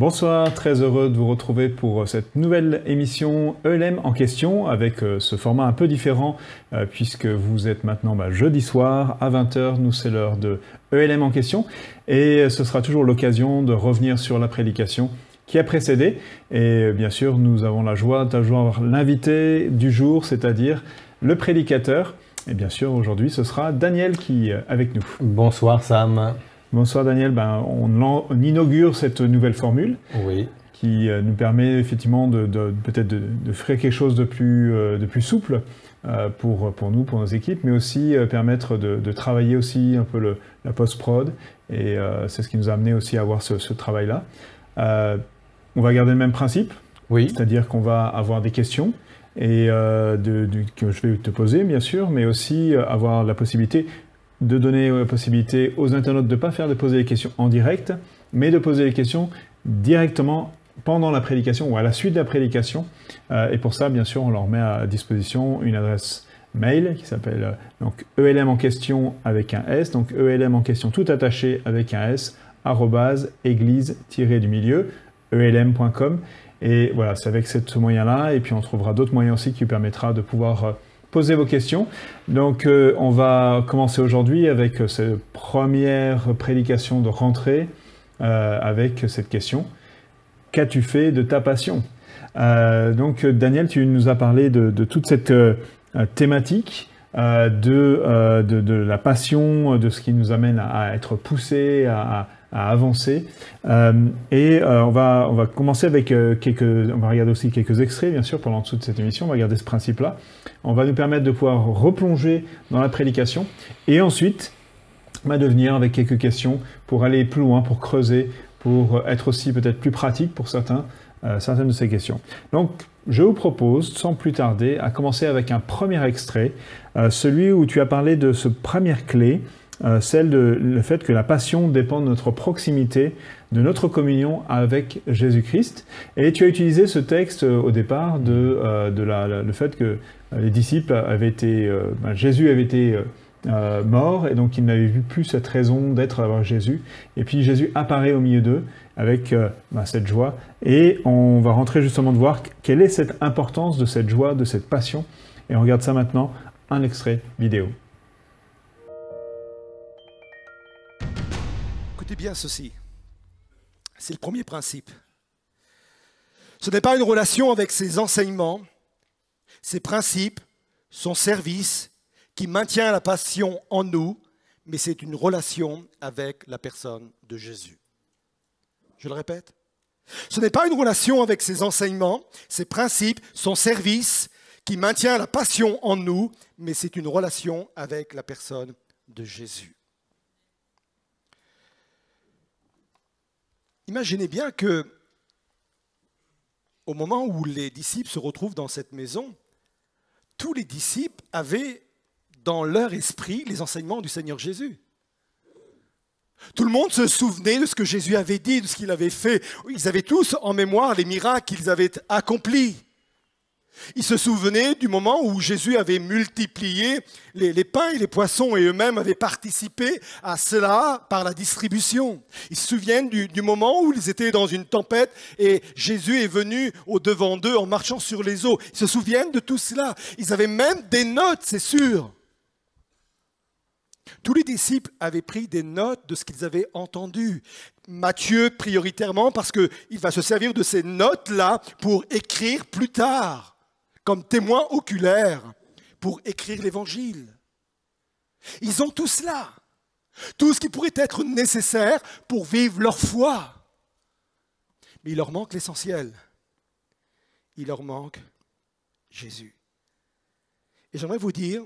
Bonsoir, très heureux de vous retrouver pour cette nouvelle émission ELM en question avec euh, ce format un peu différent euh, puisque vous êtes maintenant bah, jeudi soir à 20h, nous c'est l'heure de ELM en question et ce sera toujours l'occasion de revenir sur la prédication qui a précédé et bien sûr nous avons la joie d'avoir l'invité du jour, c'est-à-dire le prédicateur et bien sûr aujourd'hui ce sera Daniel qui est avec nous. Bonsoir Sam. Bonsoir Daniel, ben, on, inaugure cette nouvelle formule oui. qui euh, nous permet effectivement de, peut-être de, faire quelque chose de plus, euh, de plus souple euh, pour, pour nous, pour nos équipes, mais aussi permettre de, travailler aussi un peu le, la post-prod. Et c'est ce qui nous a amené aussi à avoir ce, ce travail-là. on va garder le même principe, oui. c'est-à-dire qu'on va avoir des questions et de, que je vais te poser bien sûr, mais aussi avoir la possibilité de donner la possibilité aux internautes de ne pas faire de poser les questions en direct, mais de poser les questions directement pendant la prédication ou à la suite de la prédication. Euh, et pour ça, bien sûr, on leur met à disposition une adresse mail qui s'appelle euh, donc ELM en question avec un S, donc ELM en question tout attaché avec un S, arrobase église-du milieu, elm.com. Et voilà, c'est avec ce moyen-là, et puis on trouvera d'autres moyens aussi qui permettra de pouvoir euh, poser vos questions. Donc euh, on va commencer aujourd'hui avec euh, cette première prédication de rentrée euh, avec cette question. Qu'as-tu fait de ta passion? Donc Daniel, tu nous as parlé de, toute cette thématique de, la passion, de ce qui nous amène à, être poussé, à avancer. Euh, et euh, on, va, on va commencer avec euh, quelques... On va regarder aussi quelques extraits, bien sûr, pendant toute cette émission. On va garder ce principe-là. On va nous permettre de pouvoir replonger dans la prédication. Et ensuite, va de venir avec quelques questions pour aller plus loin, pour creuser, pour être aussi peut-être plus pratique pour certains, certaines de ces questions. Donc, je vous propose, sans plus tarder, à commencer avec un premier extrait, celui où tu as parlé de ce première clé, euh, celle de le fait que la passion dépend de notre proximité, de notre communion avec Jésus-Christ. Et tu as utilisé ce texte euh, au départ de, euh, de la, le fait que les disciples avaient été, ben, Jésus avait été mort et donc ils n'avaient plus cette raison d'être avec Jésus. Et puis Jésus apparaît au milieu d'eux avec ben, cette joie. Et on va rentrer justement de voir quelle est cette importance de cette joie, de cette passion. Et on regarde ça maintenant, un extrait vidéo. Bien ceci. C'est le premier principe. Ce n'est pas une relation avec ses enseignements, ses principes, son service qui maintient la passion en nous, mais c'est une relation avec la personne de Jésus. Je le répète. Ce n'est pas une relation avec ses enseignements, ses principes, son service qui maintient la passion en nous, mais c'est une relation avec la personne de Jésus. Imaginez bien que au moment où les disciples se retrouvent dans cette maison, tous les disciples avaient dans leur esprit les enseignements du Seigneur Jésus. Tout le monde se souvenait de ce que Jésus avait dit, de ce qu'il avait fait. Ils avaient tous en mémoire les miracles qu'ils avaient accomplis. Ils se souvenaient du moment où Jésus avait multiplié les, pains et les poissons et eux-mêmes avaient participé à cela par la distribution. Ils se souviennent du, du, moment où ils étaient dans une tempête et Jésus est venu au devant d'eux en marchant sur les eaux. Ils se souviennent de tout cela. Ils avaient même des notes, c'est sûr. Tous les disciples avaient pris des notes de ce qu'ils avaient entendu. Matthieu prioritairement parce qu'il va se servir de ces notes-là pour écrire plus tard comme témoin oculaire pour écrire l'évangile. Ils ont tout cela, tout ce qui pourrait être nécessaire pour vivre leur foi. Mais il leur manque l'essentiel. Il leur manque Jésus. Et j'aimerais vous dire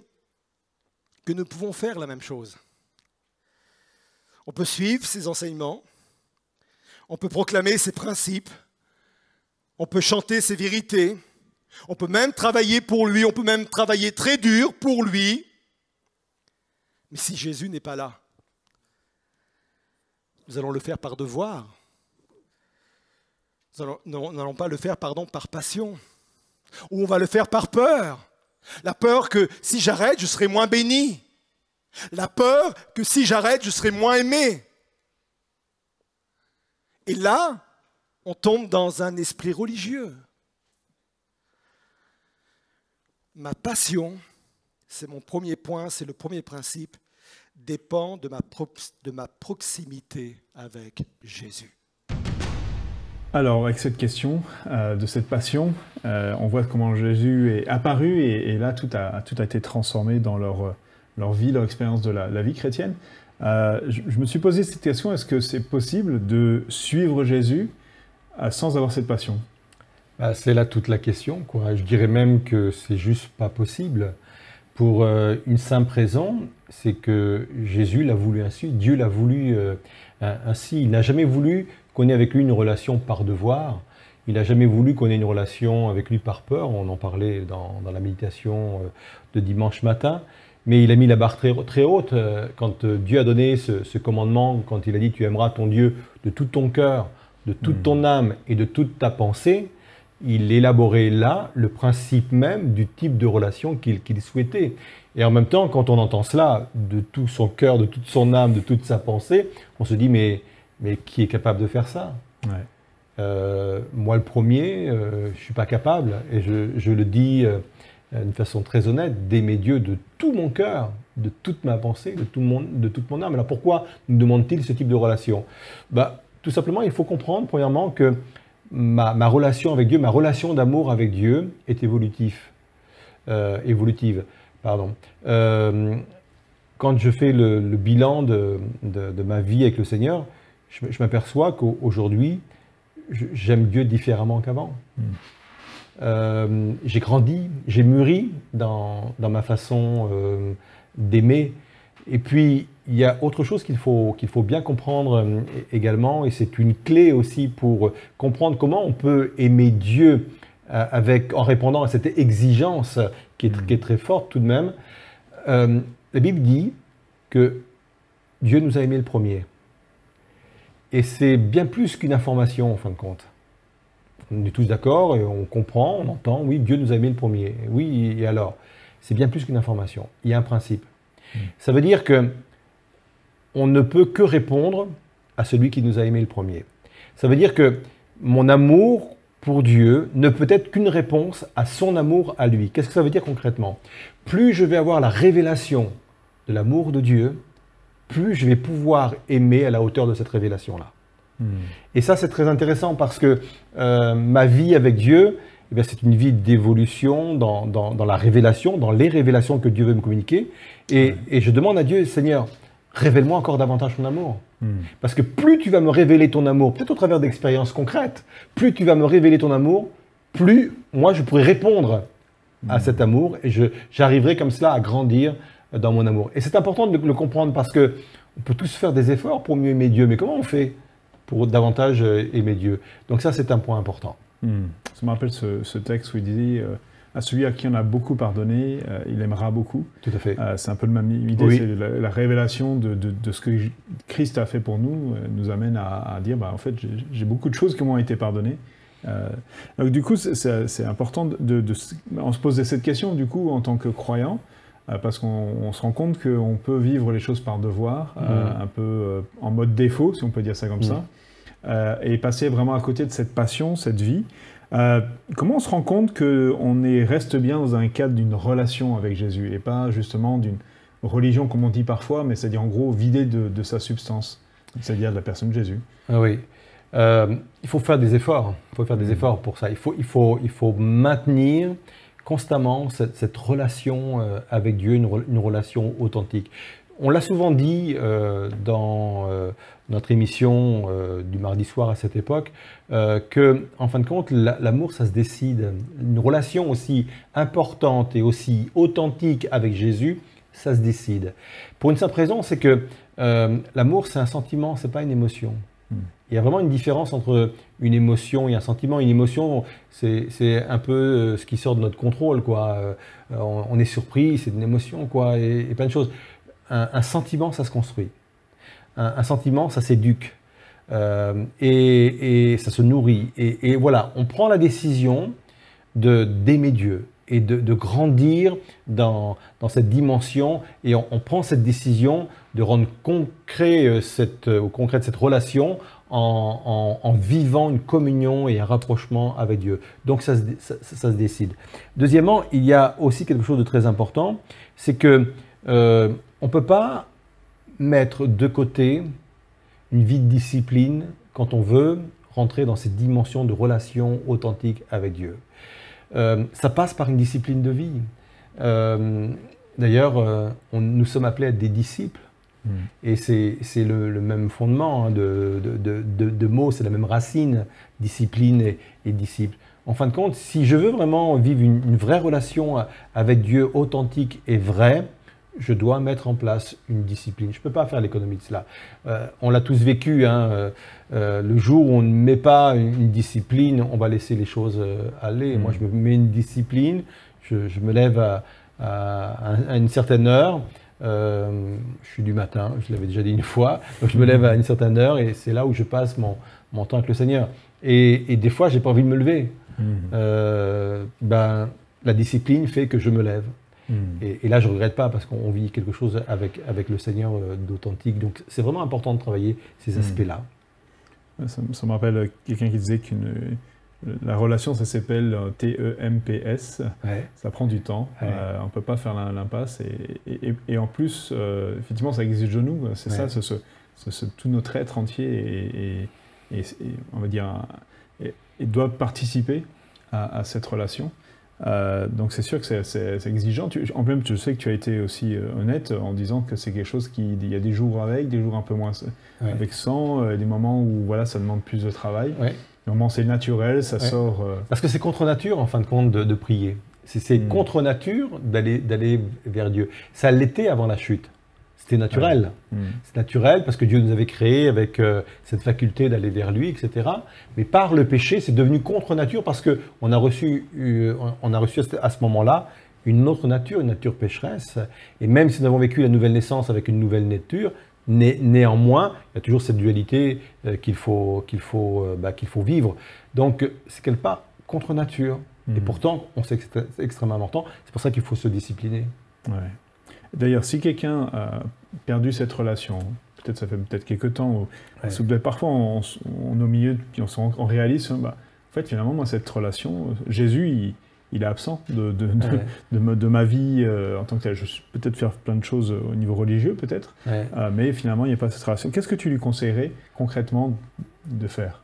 que nous pouvons faire la même chose. On peut suivre ses enseignements, on peut proclamer ses principes, on peut chanter ses vérités, on peut même travailler pour lui, on peut même travailler très dur pour lui. Mais si Jésus n'est pas là, nous allons le faire par devoir. Nous n'allons pas le faire pardon, par passion. Ou on va le faire par peur. La peur que si j'arrête, je serai moins béni. La peur que si j'arrête, je serai moins aimé. Et là, on tombe dans un esprit religieux. Ma passion, c'est mon premier point, c'est le premier principe, dépend de ma, proximité avec Jésus. Alors, avec cette question euh, de cette passion, euh, on voit comment Jésus est apparu et, là, tout a, tout a été transformé dans leur, leur vie, leur expérience de la, vie chrétienne. Euh, je, me suis posé cette question, est-ce que c'est possible de suivre Jésus sans avoir cette passion? Bah, C'est là toute la question. Quoi. Je dirais même que c'est juste pas possible. Pour une simple raison, c'est que Jésus l'a voulu ainsi, Dieu l'a voulu ainsi. Il n'a jamais voulu qu'on ait avec lui une relation par devoir. Il n'a jamais voulu qu'on ait une relation avec lui par peur. On en parlait dans, la méditation euh, de dimanche matin. Mais il a mis la barre très, très haute. Euh, quand euh, Dieu a donné ce, commandement, quand il a dit tu aimeras ton Dieu de tout ton cœur, de toute ton hmm. âme et de toute ta pensée, il élaborait là le principe même du type de relation qu'il souhaitait. Et en même temps, quand on entend cela, de tout son cœur, de toute son âme, de toute sa pensée, on se dit mais mais qui est capable de faire ça? Euh, Moi, le premier, euh, je ne suis pas capable, et je, le dis euh, d'une façon très honnête, d'aimer Dieu de tout mon cœur, de toute ma pensée, de, tout mon, de toute mon âme. Alors pourquoi nous demande-t-il ce type de relation? Bah, Tout simplement, il faut comprendre, premièrement, que ma, relation avec Dieu, ma relation d'amour avec Dieu est évolutive. évolutive pardon. quand je fais le, bilan de, de, ma vie avec le Seigneur, je, m'aperçois qu'aujourd'hui, j'aime Dieu différemment qu'avant. Hmm. Euh, j'ai grandi, j'ai mûri dans, ma façon euh, d'aimer. Et puis, il y a autre chose qu'il faut, qu'il faut bien comprendre euh, également, et c'est une clé aussi pour comprendre comment on peut aimer Dieu avec, en répondant à cette exigence qui est, qui est très forte tout de même. la Bible dit que Dieu nous a aimés le premier. Et c'est bien plus qu'une information en fin de compte. On est tous d'accord et on comprend, on entend, oui, Dieu nous a aimé le premier. Oui, et alors C'est bien plus qu'une information. Il y a un principe. Hmm. Ça veut dire que on ne peut que répondre à celui qui nous a aimé le premier. Ça veut dire que mon amour pour Dieu ne peut être qu'une réponse à son amour à lui. Qu'est-ce que ça veut dire concrètement? Plus je vais avoir la révélation de l'amour de Dieu, plus je vais pouvoir aimer à la hauteur de cette révélation-là. Hmm. Et ça, c'est très intéressant parce que euh, ma vie avec Dieu, eh c'est une vie d'évolution dans, dans, la révélation, dans les révélations que Dieu veut me communiquer. Et, et je demande à Dieu, Seigneur, révèle-moi encore davantage ton amour. Hmm. Parce que plus tu vas me révéler ton amour, peut-être au travers d'expériences concrètes, plus tu vas me révéler ton amour, plus moi je pourrai répondre à hmm. cet amour et j'arriverai comme cela à grandir dans mon amour. Et c'est important de le comprendre parce que on peut tous faire des efforts pour mieux aimer Dieu, mais comment on fait pour davantage euh, aimer Dieu? Donc ça, c'est un point important. Hmm. Ça me rappelle ce, texte où il disait euh, à celui à qui on a beaucoup pardonné, euh, il aimera beaucoup. Tout à fait. c'est un peu le même idée, c'est la, révélation de, de, ce que Christ a fait pour nous, nous amène à, dire, bah, en fait, j'ai beaucoup de choses qui m'ont été pardonnées. donc du coup, c'est important de, de, on se posait cette question, du coup, en tant que croyant, euh, parce qu'on se rend compte qu'on peut vivre les choses par devoir, euh, mm. un peu euh, en mode défaut, si on peut dire ça comme mm. ça, et passer vraiment à côté de cette passion, cette vie. Comment on se rend compte qu'on reste bien dans un cadre d'une relation avec Jésus et pas justement d'une religion comme on dit parfois, mais c'est-à-dire en gros vider de, sa substance, c'est-à-dire de la personne de Jésus? Ah Oui. il faut faire des efforts. Il faut faire des mm. efforts pour ça. Il faut, il faut, il faut maintenir constamment cette, relation euh, avec Dieu, une, relation authentique. On l'a souvent dit euh, dans euh, notre émission du mardi soir à cette époque, que en fin de compte, l'amour, ça se décide. Une relation aussi importante et aussi authentique avec Jésus, ça se décide. Pour une simple raison, c'est que l'amour, c'est un sentiment, c'est pas une émotion. Hmm. Il y a vraiment une différence entre une émotion et un sentiment. Une émotion, c'est un peu euh, ce qui sort de notre contrôle, quoi. Euh, on, est surpris, c'est une émotion, quoi, et, plein de choses. Un, sentiment, ça se construit. Un, sentiment, ça s'éduque. Euh, et, ça se nourrit. Et, voilà, on prend la décision d'aimer Dieu et de, grandir dans, cette dimension. Et on, prend cette décision de rendre concret cette, concrète cette relation en, vivant une communion et un rapprochement avec Dieu. Donc ça se, décide. Deuxièmement, il y a aussi quelque chose de très important, c'est que euh, on ne peut pas mettre de côté une vie de discipline quand on veut rentrer dans cette dimension de relation authentique avec Dieu. Euh, ça passe par une discipline de vie. Euh, d'ailleurs, euh, nous sommes appelés à être des disciples. Hmm. Et c'est le, même fondement hein, de, de, mots, c'est la même racine, discipline et, disciple. En fin de compte, si je veux vraiment vivre une vraie relation avec Dieu authentique et vraie, je dois mettre en place une discipline. Je ne peux pas faire l'économie de cela. Euh, on l'a tous vécu. Hein, euh, euh, le jour où on ne met pas une, discipline, on va laisser les choses aller. Moi, je me mets une discipline. Je, me lève à, une certaine heure. je suis du matin, je l'avais déjà dit une fois. Donc, je me lève à une certaine heure et c'est là où je passe mon, mon temps avec le Seigneur. Et, des fois, j'ai pas envie de me lever. Mmh. ben, la discipline fait que je me lève. Hmm. Et, là, je ne regrette pas parce qu'on vit quelque chose avec, avec le Seigneur euh, d'authentique. Donc, c'est vraiment important de travailler ces hmm. aspects-là. Ça, me rappelle quelqu'un qui disait qu'une la relation, ça s'appelle T-E-M-P-S. Ça prend du temps. Euh, on ne peut pas faire l'impasse. Et, et, en plus, euh, effectivement, ça exige de nous. C'est ça, ce, tout notre être entier et, on va dire, et, doit participer à, à cette relation. Euh, donc c'est sûr que c'est exigeant. en même, je sais que tu as été aussi euh, honnête en disant que c'est quelque chose qui, il y a des jours avec, des jours un peu moins avec sans, euh, des moments où voilà, ça demande plus de travail. Ouais. Des moments c'est naturel, ça sort. Parce que c'est contre nature en fin de compte de, prier. C'est hmm. contre nature d'aller vers Dieu. Ça l'était avant la chute. C'était naturel. Hmm. C'est naturel parce que Dieu nous avait créés avec euh, cette faculté d'aller vers lui, etc. Mais par le péché, c'est devenu contre nature parce qu'on a reçu, euh, on a reçu à ce moment-là une autre nature, une nature pécheresse. Et même si nous avons vécu la nouvelle naissance avec une nouvelle nature, néanmoins, il y a toujours cette dualité euh, qu'il faut, qu'il faut, bah, qu'il faut vivre. Donc, c'est quelque part contre nature. Et hmm. pourtant, on sait que c'est extrêmement important. C'est pour ça qu'il faut se discipliner. Ouais. D'ailleurs, si quelqu'un a perdu cette relation, peut-être ça fait peut-être quelques temps, ou, parfois on, on, au milieu, on, on réalise, bah, en fait finalement moi cette relation, Jésus il, est absent de, de, de, ma, vie euh, en tant que tel. Je peux peut-être faire plein de choses au niveau religieux peut-être, euh, mais finalement il n'y a pas cette relation. Qu'est-ce que tu lui conseillerais concrètement de faire?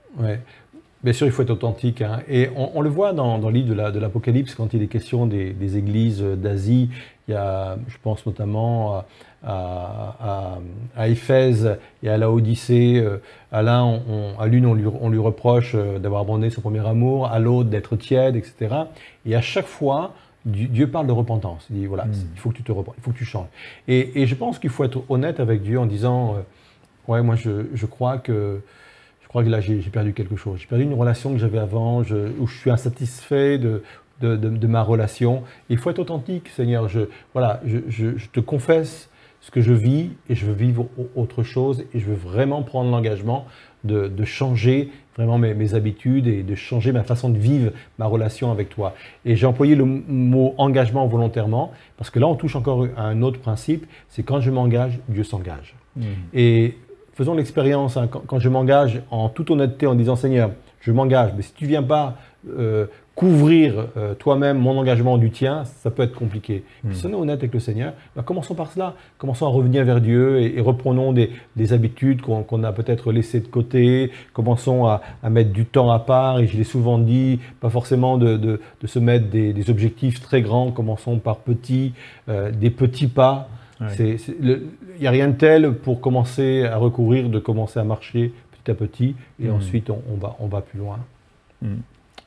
Bien sûr, il faut être authentique. Hein. Et on, le voit dans, le livre de l'Apocalypse, quand il est question des, églises d'Asie. Il y a, je pense notamment à, à, Éphèse et à la Odyssée. Euh, à l'un, à l'une, on lui, on lui reproche euh, d'avoir abandonné son premier amour, à l'autre d'être tiède, etc. Et à chaque fois, Dieu parle de repentance. Il dit voilà, hmm. il faut que tu te repentes, il faut que tu changes. Et, je pense qu'il faut être honnête avec Dieu en disant euh, ouais, moi je, je crois que je crois que là, j'ai perdu quelque chose. J'ai perdu une relation que j'avais avant, où je suis insatisfait de, de, ma relation. Il faut être authentique, Seigneur. Je, voilà, je, te confesse ce que je vis et je veux vivre autre chose et je veux vraiment prendre l'engagement de, changer vraiment mes, habitudes et de changer ma façon de vivre ma relation avec toi. Et j'ai employé le mot engagement volontairement parce que là, on touche encore à un autre principe, c'est quand je m'engage, Dieu s'engage. Mmh. Et faisons l'expérience, hein, quand, je m'engage en toute honnêteté en disant Seigneur, je m'engage, mais si tu viens pas euh, couvrir euh, toi-même mon engagement du tien, ça peut être compliqué. Hmm. Si on est honnête avec le Seigneur, ben, commençons par cela. Commençons à revenir vers Dieu et, reprenons des, habitudes qu'on a peut-être laissées de côté. Commençons à, mettre du temps à part. Et je l'ai souvent dit, pas forcément de, se mettre des, objectifs très grands. Commençons par petits, euh, des petits pas. Il n'y a rien de tel pour commencer à recourir, de commencer à marcher petit à petit, et hmm. ensuite on, va, on va plus loin. Hmm.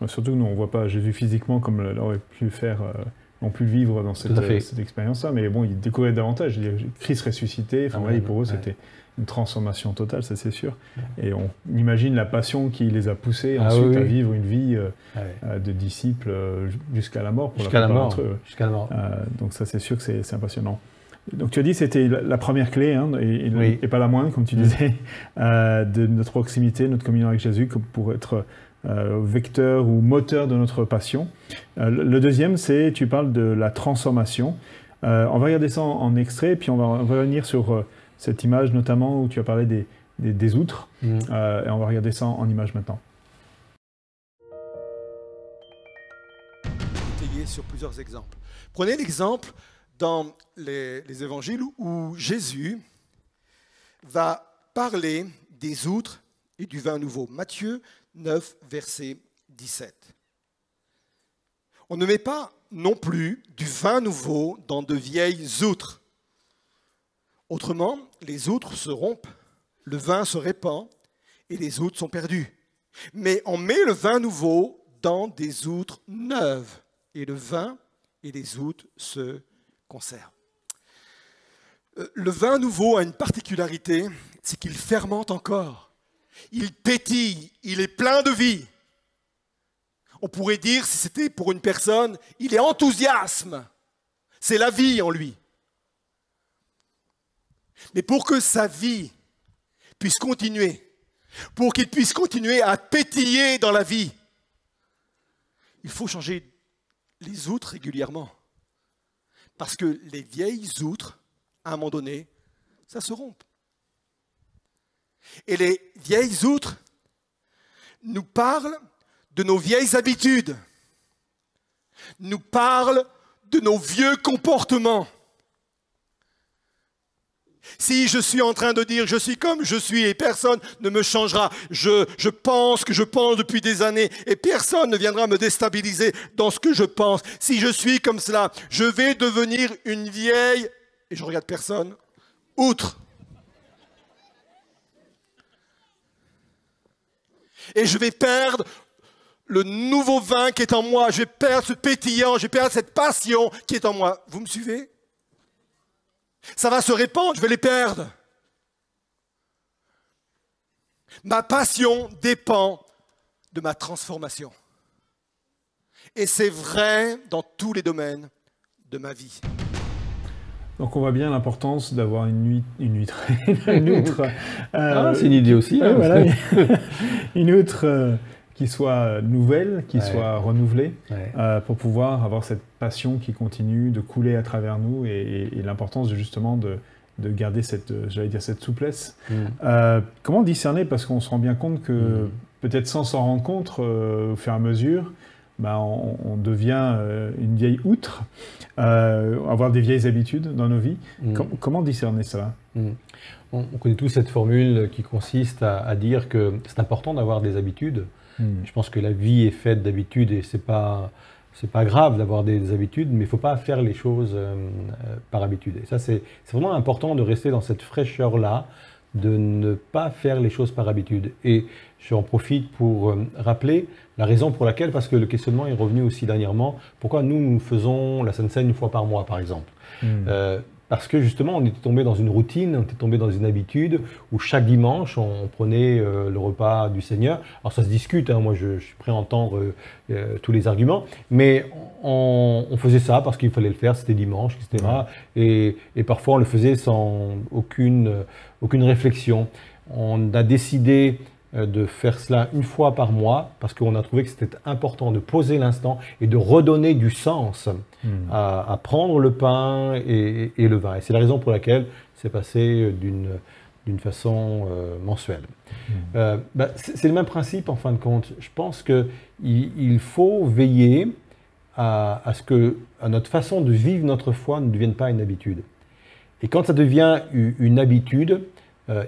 Surtout que nous, on ne voit pas Jésus physiquement comme l'aurait pu faire, euh, pu vivre dans cette, cette expérience-là, mais bon, il découvrait davantage. Christ ressuscité, enfin, ah pour eux, c'était une transformation totale, ça c'est sûr. Et on imagine la passion qui les a poussés ah ensuite à vivre une vie euh, ah euh, de disciples jusqu'à la mort. Jusqu'à la, mort. Jusqu'à la mort. donc ça c'est sûr que c'est impressionnant. Donc tu as dit que c'était la première clé, hein, et, pas la moindre, comme tu mm. disais, euh, de notre proximité, notre communion avec Jésus, pour être euh, vecteur ou moteur de notre passion. Euh, le deuxième, c'est, tu parles de la transformation. on va regarder ça en, extrait, puis on va, revenir sur cette image notamment où tu as parlé des, des, outres. Mm. et on va regarder ça en, images maintenant. sur plusieurs exemples. Prenez l'exemple dans les, les, évangiles où Jésus va parler des outres et du vin nouveau. Matthieu 9, verset 17. On ne met pas non plus du vin nouveau dans de vieilles outres. Autrement, les outres se rompent, le vin se répand et les outres sont perdues. Mais on met le vin nouveau dans des outres neuves et le vin et les outres se Euh, le vin nouveau a une particularité, c'est qu'il fermente encore. Il pétille, il est plein de vie. On pourrait dire, si c'était pour une personne, il est enthousiasme. C'est la vie en lui. Mais pour que sa vie puisse continuer, pour qu'il puisse continuer à pétiller dans la vie, il faut changer les outres régulièrement. Parce que les vieilles outres, à un moment donné, ça se rompt. Et les vieilles outres nous parlent de nos vieilles habitudes, nous parlent de nos vieux comportements. Si je suis en train de dire je suis comme je suis et personne ne me changera, je, pense que je pense depuis des années et personne ne viendra me déstabiliser dans ce que je pense. Si je suis comme cela, je vais devenir une vieille, et je regarde personne, outre. Et je vais perdre le nouveau vin qui est en moi, je vais perdre ce pétillant, je vais perdre cette passion qui est en moi. Vous me suivez? Ça va se répandre, je vais les perdre. Ma passion dépend de ma transformation. Et c'est vrai dans tous les domaines de ma vie. Donc on voit bien l'importance d'avoir une nuit, une nuit, une outre. ah, c'est une idée aussi. Hein. une outre euh, qui soit nouvelle, qui soit renouvelée, euh, pour pouvoir avoir cette passion qui continue de couler à travers nous et, l'importance justement de, de, garder cette, j'allais dire cette souplesse. Mm. Euh, comment discerner? Parce qu'on se rend bien compte que mm. peut-être sans s'en rendre compte, euh, au fur et à mesure, bah, on, devient une vieille outre, avoir des vieilles habitudes dans nos vies. Mm. comment discerner ça on, connaît tous cette formule qui consiste à dire que c'est important d'avoir des habitudes, Hmm. Je pense que la vie est faite d'habitudes et c'est pas c'est pas grave d'avoir des habitudes, mais il faut pas faire les choses euh, euh, par habitude. Et ça, c'est vraiment important de rester dans cette fraîcheur-là, de ne pas faire les choses par habitude. Et j'en profite pour euh, rappeler la raison pour laquelle, parce que le questionnement est revenu aussi dernièrement, pourquoi nous, nous faisons la Seine une fois par mois, par exemple. Hmm parce que justement, on était tombé dans une routine, on était tombé dans une habitude où chaque dimanche, on, prenait euh, le repas du Seigneur. Alors ça se discute, hein, moi je, suis prêt à entendre euh, euh, tous les arguments, mais on, faisait ça parce qu'il fallait le faire, c'était dimanche, etc. Et, et, parfois on le faisait sans aucune, aucune réflexion. On a décidé de faire cela une fois par mois parce qu'on a trouvé que c'était important de poser l'instant et de redonner du sens hmm. à, prendre le pain et, le vin. Et c'est la raison pour laquelle c'est passé d'une d'une façon euh, mensuelle. Hmm. Euh, bah, c'est le même principe en fin de compte. Je pense qu'il il faut veiller à, à, ce que à notre façon de vivre notre foi ne devienne pas une habitude. Et quand ça devient une habitude,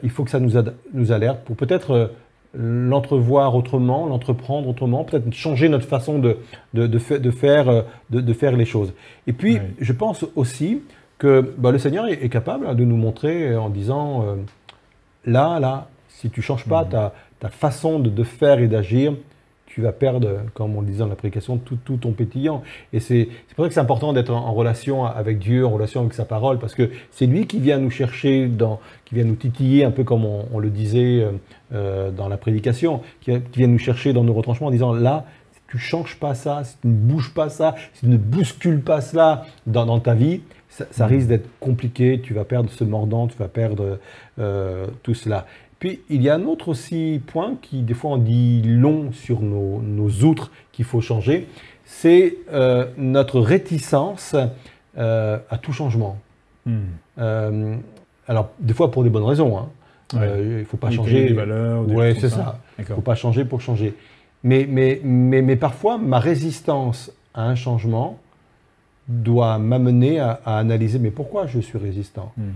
il faut que ça nous, nous alerte pour peut-être l'entrevoir autrement, l'entreprendre autrement, peut-être changer notre façon de, de, de, faire, euh, de, faire les choses. Et puis, je pense aussi que bah, le Seigneur est, capable de nous montrer en disant, euh, là, là, si tu ne changes pas mhm. ta, ta, façon de, faire et d'agir, tu vas perdre, comme on le disait dans la prédication, tout, tout ton pétillant. Et c'est pour ça que c'est important d'être en, relation avec Dieu, en relation avec sa parole, parce que c'est lui qui vient nous chercher, dans, qui vient nous titiller, un peu comme on, le disait euh, euh, dans la prédication, qui, vient nous chercher dans nos retranchements en disant, là, si tu changes pas ça, si tu ne bouges pas ça, si tu ne bouscules pas cela dans, dans ta vie, ça, mm. risque d'être compliqué, tu vas perdre ce mordant, tu vas perdre euh, tout cela. Puis il y a un autre aussi point qui des fois on dit long sur nos, outres qu'il faut changer, c'est euh, notre réticence euh, à tout changement. Hmm. Euh, alors des fois pour des bonnes raisons. Hein. Il ne faut pas Oui, changer. des valeurs. des Ouais, choses comme c'est ça. Il ne faut pas changer pour changer. Mais, mais, mais, mais parfois, ma résistance à un changement doit m'amener à, à analyser mais pourquoi je suis résistant? Hmm.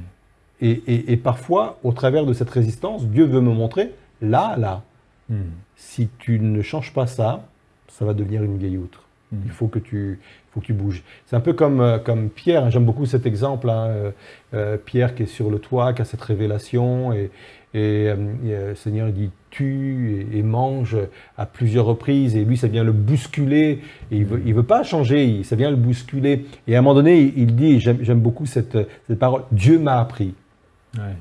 Et, et- et parfois, au travers de cette résistance, Dieu veut me montrer, là, là, Hmm. si tu ne changes pas ça, ça va devenir une vieille outre. Hmm. Il faut que tu, faut que tu bouges. C'est un peu comme, euh, comme Pierre, hein, j'aime beaucoup cet exemple, hein, euh, euh, Pierre qui est sur le toit, qui a cette révélation, et, et, euh, le Seigneur dit tue et, et mange à plusieurs reprises, et lui ça vient le bousculer, et il veut, il veut pas changer, il- ça vient le bousculer. Et à un moment donné, il, il dit, j'aime beaucoup cette, cette parole, Dieu m'a appris Ouais.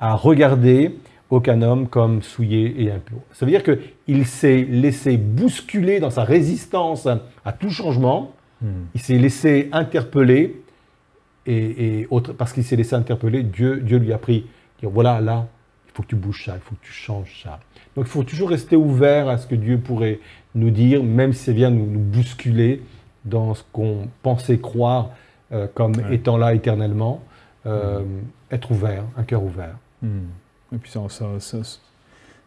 à regarder aucun homme comme souillé et impur. Ça veut dire qu'il s'est laissé bousculer dans sa résistance à tout changement, Hmm. il s'est laissé interpeller, et, et autre- parce qu'il s'est laissé interpeller, Dieu, Dieu lui a pris, dire voilà, là, il faut que tu bouges ça, il faut que tu changes ça. Donc il faut toujours rester ouvert à ce que Dieu pourrait nous dire, même si ça vient nous, nous bousculer dans ce qu'on pensait croire euh, comme Ouais. étant là éternellement. Euh, Être ouvert, un cœur ouvert. Hmm. Et puis ça, ça, ça,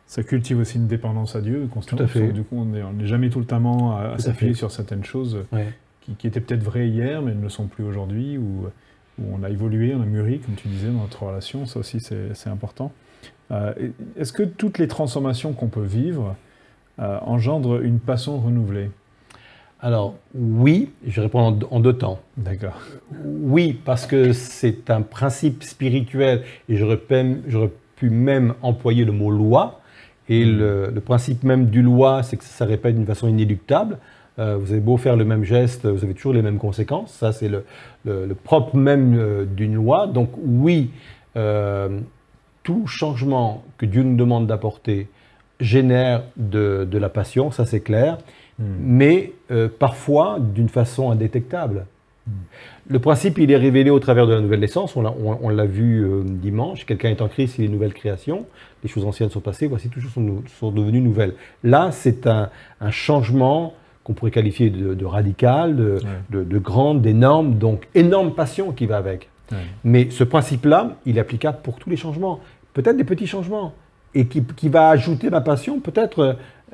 ça cultive aussi une dépendance à Dieu constamment. Tout à fait. Du coup, on n'est jamais tout le temps à, s'appuyer sur certaines choses Ouais. qui, qui étaient peut-être vraies hier, mais ne le sont plus aujourd'hui, ou où on a évolué, on a mûri, comme tu disais, dans notre relation. Ça aussi, c'est c'est important. Euh, Est-ce que toutes les transformations qu'on peut vivre euh, engendrent une passion renouvelée? Alors, oui, je vais répondre en deux- temps. D'accord. Oui, parce que c'est un principe spirituel et j'aurais pu, même employer le mot loi. Et le, le principe même du loi, c'est que ça répète d'une façon inéluctable. Euh, vous avez beau faire le même geste, vous avez toujours les mêmes conséquences. Ça, c'est le, le- le propre même euh, d'une loi. Donc oui, euh, tout changement que Dieu nous demande d'apporter génère de, de la passion, ça c'est clair, Hmm. mais euh, parfois d'une façon indétectable. Le principe, il est révélé au travers de la nouvelle naissance. On l'a, on- on l'a vu euh, dimanche. Quelqu'un est en Christ, il est une nouvelle création. Les choses anciennes sont passées, voici toutes choses sont, sont devenues nouvelles. Là, c'est un, un changement qu'on pourrait qualifier de, de radical, de, Ouais. de, de grande, d'énorme, donc énorme passion qui va avec. Ouais. Mais ce principe-là, il est applicable pour tous les changements. Peut-être des petits changements. Et qui, qui va ajouter ma passion, peut-être euh,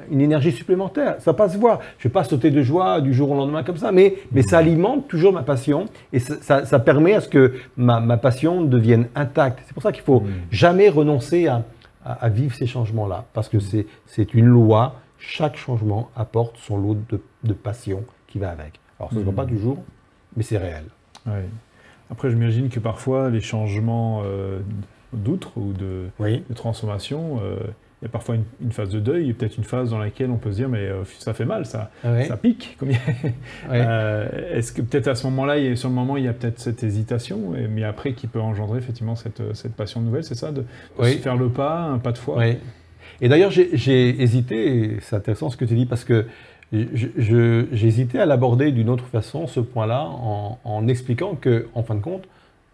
une énergie supplémentaire. Ça va pas se voir. Je ne vais pas sauter de joie du jour au lendemain comme ça, mais, mais ça alimente toujours ma passion. Et ça, ça- ça permet à ce que ma, ma passion devienne intacte. C'est pour ça qu'il faut Mm. jamais renoncer à, à- à vivre ces changements-là. Parce que c'est c'est une loi. Chaque changement apporte son lot de, de passion qui va avec. Alors, ce ne se voit Mm. pas toujours, mais c'est réel. Ouais. Après, j'imagine que parfois, les changements euh, d'outre ou de, Oui. de transformation, euh, il y a parfois une, une phase de deuil, et peut-être une phase dans laquelle on peut se dire, mais euh, ça fait mal, ça, ça pique. Comme. Euh, Est-ce que peut-être à ce moment-là, sur le moment, il y a peut-être cette hésitation, et- mais après qui peut engendrer effectivement cette, cette passion nouvelle, c'est ça, de, de Oui. se faire le pas, un pas de foi? Et d'ailleurs, j'ai- hésité, c'est intéressant ce que tu dis, parce que hésité à l'aborder d'une autre façon, ce point-là, en, en expliquant que, en fin de compte,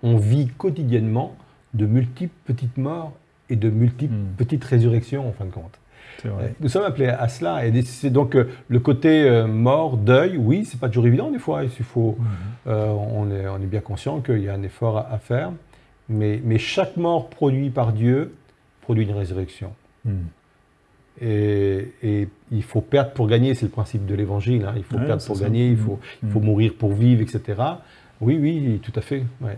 on vit quotidiennement de multiples petites morts et de multiples Mm. petites résurrections, en fin de compte. Vrai. Nous sommes appelés à cela. Et c'est donc euh, le côté euh, mort, deuil, oui, c'est pas toujours évident des fois. Il faut, euh, on, est, on est bien conscient qu'il y a un effort à, à faire. Mais, mais chaque mort produit par Dieu produit une résurrection. Mm. Et, et il faut perdre pour gagner, c'est le principe de l'évangile. hein. Il faut Ouais, perdre pour ça. gagner, il faut, il faut mourir pour vivre, etc. Oui, oui, tout à fait. ouais.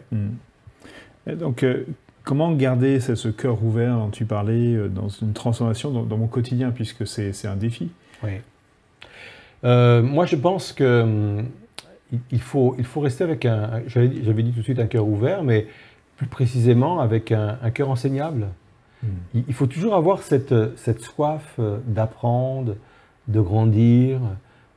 Et donc, euh, comment garder ce, ce cœur ouvert dont tu parlais euh, dans une transformation dans, dans mon quotidien, puisque c'est un défi? Oui. Euh, moi, je pense que hum, il- faut, il faut rester avec un. J'avais dit tout de suite un cœur ouvert, mais plus précisément avec un, un cœur enseignable. Il, il faut toujours avoir cette, cette soif euh, d'apprendre, de grandir,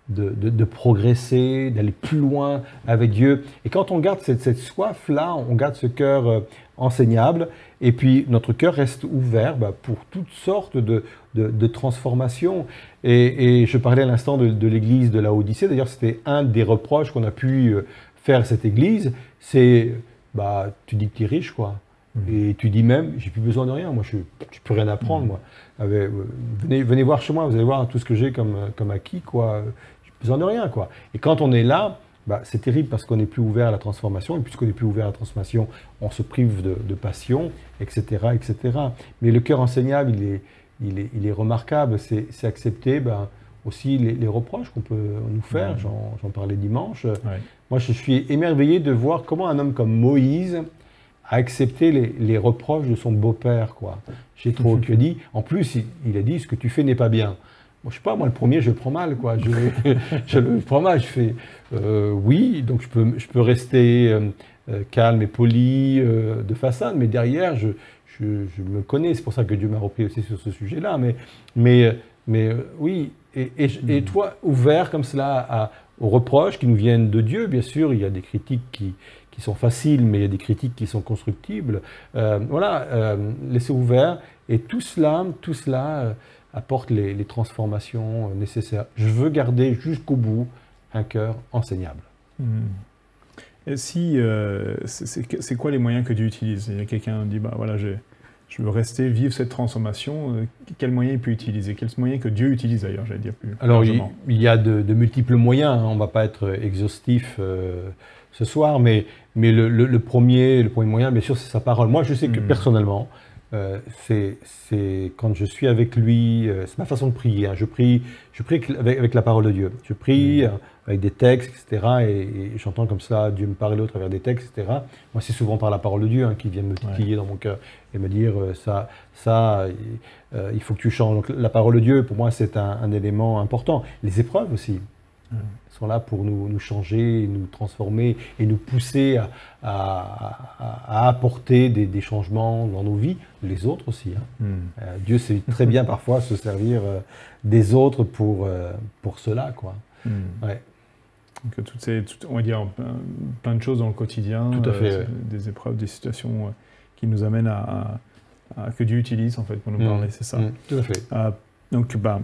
de, progresser, d'aller plus loin avec Dieu. Et quand on garde cette, soif-là, on garde ce cœur euh, enseignable, et puis notre cœur reste ouvert bah, pour toutes sortes de, de, transformations. Et, je parlais à l'instant de, de l'église de la Odyssée, d'ailleurs c'était un des reproches qu'on a pu euh, faire à cette église, c'est, bah, tu dis que tu es riche, quoi. Et tu dis même, j'ai plus besoin de rien, moi je n'ai plus rien à apprendre, moi. Avec, euh, venez, venez voir chez moi, vous allez voir tout ce que j'ai comme, euh, comme acquis, quoi. J'ai besoin de rien, quoi. Et quand on est là, bah, c'est terrible parce qu'on n'est plus ouvert à la transformation, et puisqu'on n'est plus ouvert à la transformation, on se prive de, passion, etc., etc. Mais le cœur enseignable, il est, il est, il est remarquable, c'est accepter ben, aussi les, reproches qu'on peut nous faire, j'en parlais dimanche. Moi, je suis émerveillé de voir comment un homme comme Moïse a accepté les, reproches de son beau-père. quoi. J'ai trop que dit. En plus, il, a dit ce que tu fais n'est pas bien. Moi, je sais pas, moi le premier, je le prends mal, quoi. Je, je le prends mal. Je fais euh, oui, donc je peux, je peux rester euh, euh, calme et poli de façade, mais derrière, je, je, me connais. C'est pour ça que Dieu m'a repris aussi sur ce sujet-là. Mais, mais, mais oui, et, et, hmm. toi, ouvert comme cela à, aux reproches qui nous viennent de Dieu, bien sûr, il y a des critiques qui, qui sont faciles, mais il y a des critiques qui sont constructibles. voilà, laissez ouvert. Et tout cela, tout cela apporte les, transformations euh, nécessaires. Je veux garder jusqu'au bout un cœur enseignable. Hmm. Et si, euh, c'est quoi les moyens que Dieu utilise? Il y a quelqu'un qui dit, bah voilà, je, je veux rester, vivre cette transformation. Euh, quels moyens il peut utiliser? Quels moyens que Dieu utilise d'ailleurs, j'allais dire plus Alors, il, y a de, multiples moyens. Hein. On ne va pas être exhaustif ce soir, mais, mais le, le, premier, le premier moyen, bien sûr, c'est sa parole. Moi, je sais que hmm. personnellement, euh, c'est quand je suis avec lui, euh, c'est ma façon de prier. Hein. Je prie, je prie avec, la parole de Dieu. Je prie mm. euh, avec des textes, etc. Et, j'entends comme ça Dieu me parler au travers des textes, etc. Moi, c'est souvent par la parole de Dieu hein, qui vient me titiller dans mon cœur et me dire ça, ça, il faut que tu changes. Donc, la parole de Dieu, pour moi, c'est un, un, élément important. Les épreuves aussi. Mm sont là pour nous, nous, changer, nous transformer et nous pousser à, apporter des, changements dans nos vies, les autres aussi. Hein. Hmm. Euh, Dieu sait très bien parfois se servir euh, des autres pour, euh, pour cela. Quoi. Hmm. Ouais. Donc, toutes ces, on va dire plein de choses dans le quotidien, Tout à fait, des épreuves, des situations qui nous amènent à, que Dieu utilise en fait pour nous hmm. parler, c'est ça. Tout à fait. donc, bah,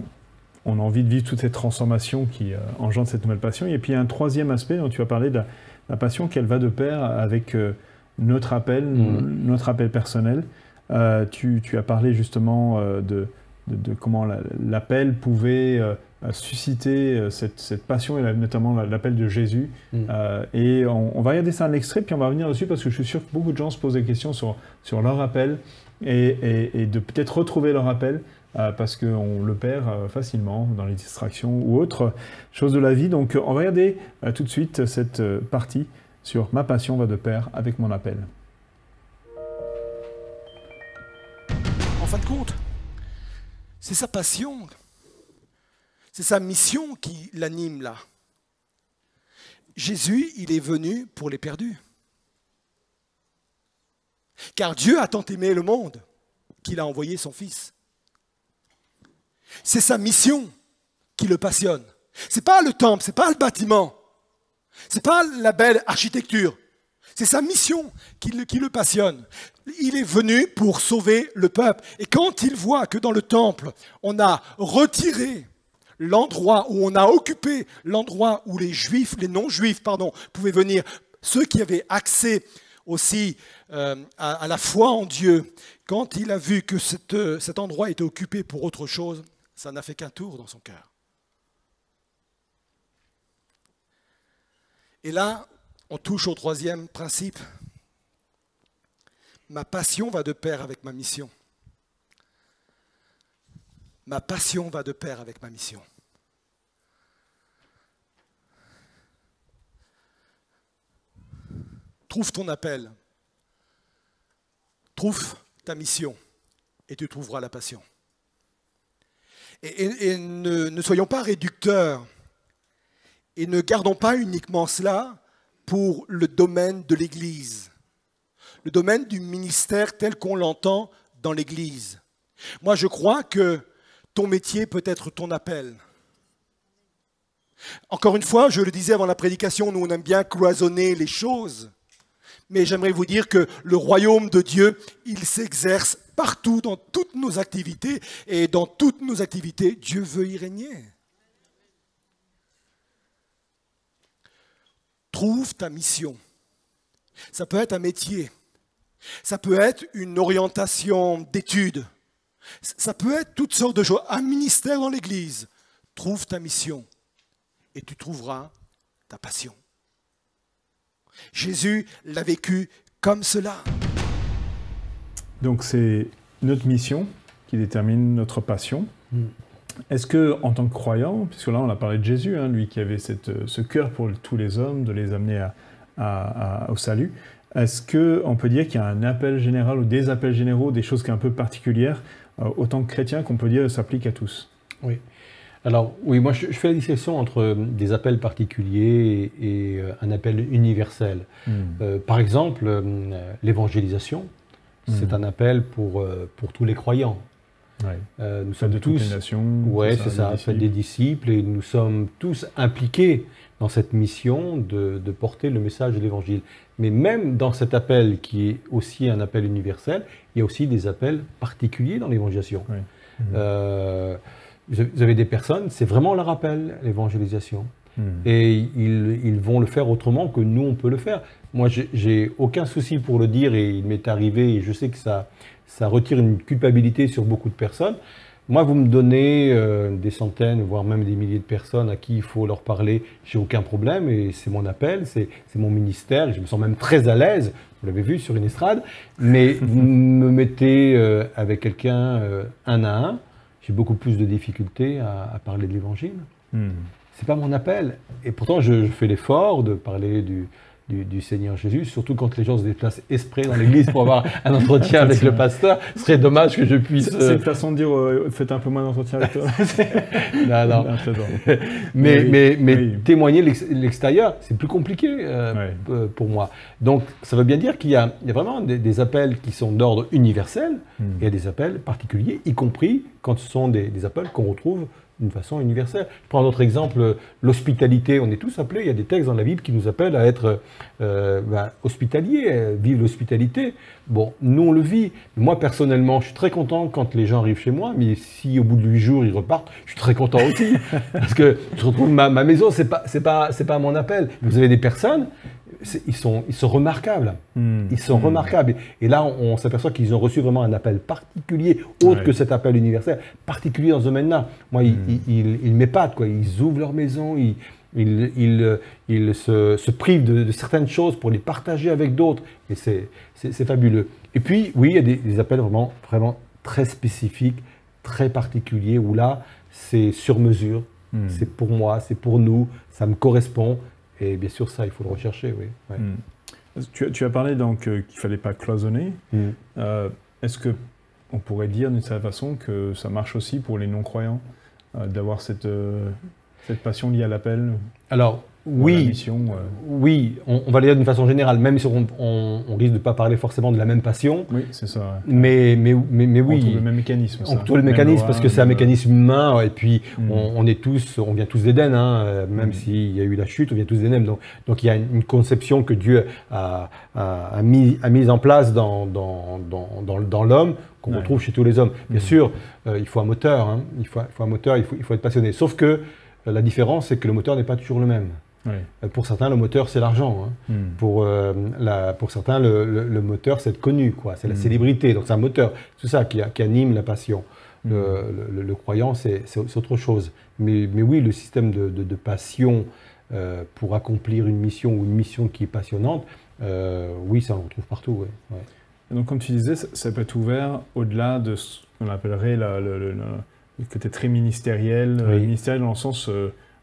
on a envie de vivre toute cette transformation qui euh, engendre cette nouvelle passion. Et puis il y a un troisième aspect dont tu as parlé de la, passion qu'elle va de pair avec euh, notre appel, mm. notre appel personnel. Euh, tu, as parlé justement de, comment l'appel pouvait susciter cette, passion et notamment l'appel de Jésus. Mm. et on, va regarder ça un extrait, puis on va revenir dessus parce que je suis sûr que beaucoup de gens se posent des questions sur, sur leur appel et, et de peut-être retrouver leur appel. Euh, parce qu'on le perd euh, facilement dans les distractions ou autres choses de la vie. Donc on va regarder euh, tout de suite cette partie sur ma passion va de pair avec mon appel. En fin de compte, c'est sa passion, c'est sa mission qui l'anime là. Jésus, il est venu pour les perdus. Car Dieu a tant aimé le monde qu'il a envoyé son Fils. C'est sa mission qui le passionne. C'est pas le temple, c'est pas le bâtiment, c'est pas la belle architecture. C'est sa mission qui le, passionne. Il est venu pour sauver le peuple. Et quand il voit que dans le temple, on a retiré l'endroit où on a occupé l'endroit où les juifs, les non-juifs, pouvaient venir, ceux qui avaient accès aussi euh, à, la foi en Dieu, quand il a vu que cet endroit était occupé pour autre chose, ça n'a fait qu'un tour dans son cœur. Et là, on touche au troisième principe. Ma passion va de pair avec ma mission. Ma passion va de pair avec ma mission. Trouve ton appel. Trouve ta mission et tu trouveras la passion. Et, ne, soyons pas réducteurs et ne gardons pas uniquement cela pour le domaine de l'Église, le domaine du ministère tel qu'on l'entend dans l'Église. Moi, je crois que ton métier peut être ton appel. Encore une fois, je le disais avant la prédication, nous on aime bien cloisonner les choses, mais j'aimerais vous dire que le royaume de Dieu, il s'exerce partout, dans toutes nos activités. Et dans toutes nos activités, Dieu veut y régner. Trouve ta mission. Ça peut être un métier. Ça peut être une orientation d'études. Ça peut être toutes sortes de choses. Un ministère dans l'Église. Trouve ta mission et tu trouveras ta passion. Jésus l'a vécu comme cela. Donc c'est notre mission qui détermine notre passion. Mm. Est-ce que, en tant que croyant, puisque là on a parlé de Jésus, hein, lui qui avait cette, ce cœur pour tous les hommes, de les amener à, à- à- au salut, est-ce que on peut dire qu'il y a un appel général ou des appels généraux, des choses qui sont un peu particulières, euh, autant que chrétien, qu'on peut dire s'appliquent à tous? Oui. Alors, oui, moi je, je fais la distinction entre euh, des appels particuliers et, et, euh, un appel universel. Euh, par exemple, euh, l'évangélisation, c'est Mm. un appel pour, euh, pour tous les croyants. Ouais. Nous sommes de tous les nations. Ouais, c'est ça, des disciples et nous sommes tous impliqués dans cette mission de, de porter le message de l'Évangile. Mais même dans cet appel qui est aussi un appel universel, il y a aussi des appels particuliers dans l'évangélisation. Vous avez- des personnes, c'est vraiment leur appel, l'évangélisation. Mm. Et ils, ils vont le faire autrement que nous, on peut le faire. Moi, j'ai- aucun souci pour le dire et il m'est arrivé et je sais que ça, ça retire une culpabilité sur beaucoup de personnes. Moi, vous me donnez euh, des centaines, voire même des milliers de personnes à qui il faut leur parler, j'ai aucun problème et c'est mon appel, c'est c'est mon ministère et je me sens même très à l'aise, vous l'avez vu sur une estrade, mais vous me mettez euh, avec quelqu'un euh, un à un, j'ai beaucoup plus de difficultés à, à parler de l'évangile Mm. c'est pas mon appel. Et pourtant, je, je fais l'effort de parler du, du, du Seigneur Jésus, surtout quand les gens se déplacent esprit dans l'église pour avoir un entretien avec le pasteur. Ce serait dommage que je puisse. C'est euh, une façon de dire euh, faites un peu moins d'entretien avec toi. non, non. Ah. Mais, Oui, mais, mais oui. témoigner l'ex- l'extérieur, c'est plus compliqué euh, pour moi. Donc, ça veut bien dire qu'il y a, il y a vraiment des, des appels qui sont d'ordre universel Mm. et il y a des appels particuliers, y compris quand ce sont des, des appels qu'on retrouve d'une façon universelle. Je prends un autre exemple, euh, l'hospitalité. On est tous appelés, il y a des textes dans la Bible qui nous appellent à être euh, ben, hospitaliers, vivre l'hospitalité. Bon, nous on le vit. Moi personnellement, je suis très content quand les gens arrivent chez moi, mais si au bout de huit jours ils repartent, je suis très content aussi. parce que je retrouve ma, ma maison, c'est pas, pas, c'est pas mon appel. Vous avez des personnes, ils sont, ils sont remarquables. Mm. Ils sont Mm. remarquables. Et là, on, on s'aperçoit qu'ils ont reçu vraiment un appel particulier, autre Ouais. que cet appel universel, particulier dans ce domaine-là. Moi, ils, Mm. ils, ils- ils m'épatent, quoi. Ils ouvrent leur maison, ils, ils, ils, ils se, se privent de, de certaines choses pour les partager avec d'autres. Et c'est, fabuleux. Et puis, oui, il y a des, des appels vraiment, vraiment très spécifiques, très particuliers, où là, c'est sur mesure. C'est pour moi, c'est pour nous, ça me correspond. Et bien sûr, ça, il faut le rechercher, oui. Ouais. Mm. Tu, as- tu as parlé donc euh, qu'il fallait pas cloisonner. Mm. Euh, Est-ce que on pourrait dire d'une certaine façon que ça marche aussi pour les non-croyants euh, d'avoir cette, cette passion liée à l'appel? Alors, la oui, mission euh, Oui, on, on va le dire d'une façon générale, même si on, on- on risque de ne pas parler forcément de la même passion. Oui, c'est ça. ouais. Mais, mais, mais, mais On oui, trouve le même mécanisme. on trouve le Même mécanisme loi, parce que c'est un même, mécanisme humain et puis Mm. on, est tous, on vient tous d'Éden, hein, euh, même Mm. s'il y a eu la chute, on vient tous d'Éden. Donc, donc il y a une, conception que Dieu a, a, a mis, a mise en place dans, dans, dans, dans, dans l'homme qu'on Ouais. retrouve chez tous les hommes. Bien Mm. sûr, euh, il faut un moteur, hein, il, faut, il faut un moteur, il faut, il faut être passionné. Sauf que euh, la différence, c'est que le moteur n'est pas toujours le même. Euh, Pour certains, le moteur, c'est l'argent. hein. Mm. Pour, euh, la, pour certains, le, le- le moteur, c'est être connu, quoi. C'est la Mm. célébrité. Donc, c'est un moteur. C'est ça qui, anime la passion. Mm. Le, le- croyant, c'est autre chose. Mais, mais oui, le système de, de- de passion euh, pour accomplir une mission ou une mission qui est passionnante, euh, oui, ça on le retrouve partout. ouais. Ouais. Et donc, comme tu disais, ça, ça peut être ouvert au-delà de ce qu'on appellerait la- le, côté très ministériel, Oui. ministériel dans le sens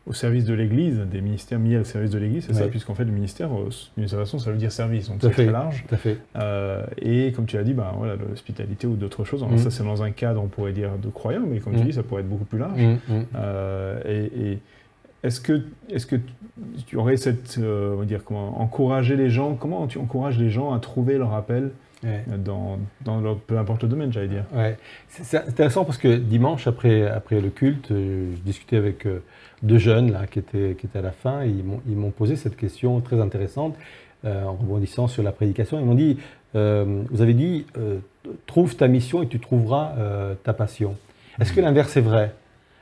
au service de l'Église, des ministères mis au service de l'Église, c'est ça, puisqu'en fait, le ministère, euh, d'une certaine façon, ça veut dire service, donc c'est très large. Tout à fait. Euh, et comme tu l'as dit, ben, voilà, l'hospitalité ou d'autres choses, alors Mm. ça c'est dans un cadre, on pourrait dire, de croyants, mais comme Mm. tu dis, ça pourrait être beaucoup plus large. Mm. Euh, et et est-ce que, est que tu aurais cette, euh, on va dire, comment, encourager les gens, comment tu encourages les gens à trouver leur appel Ouais. dans, dans leur, peu importe le domaine, j'allais dire? Ouais. C'est intéressant parce que dimanche, après, après le culte, je discutais avec deux jeunes là, qui, étaient, qui étaient à la fin et ils m'ont- posé cette question très intéressante euh, en rebondissant sur la prédication. Ils m'ont dit, euh, vous avez dit, euh, trouve ta mission et tu trouveras ta passion. Est-ce que l'inverse est vrai?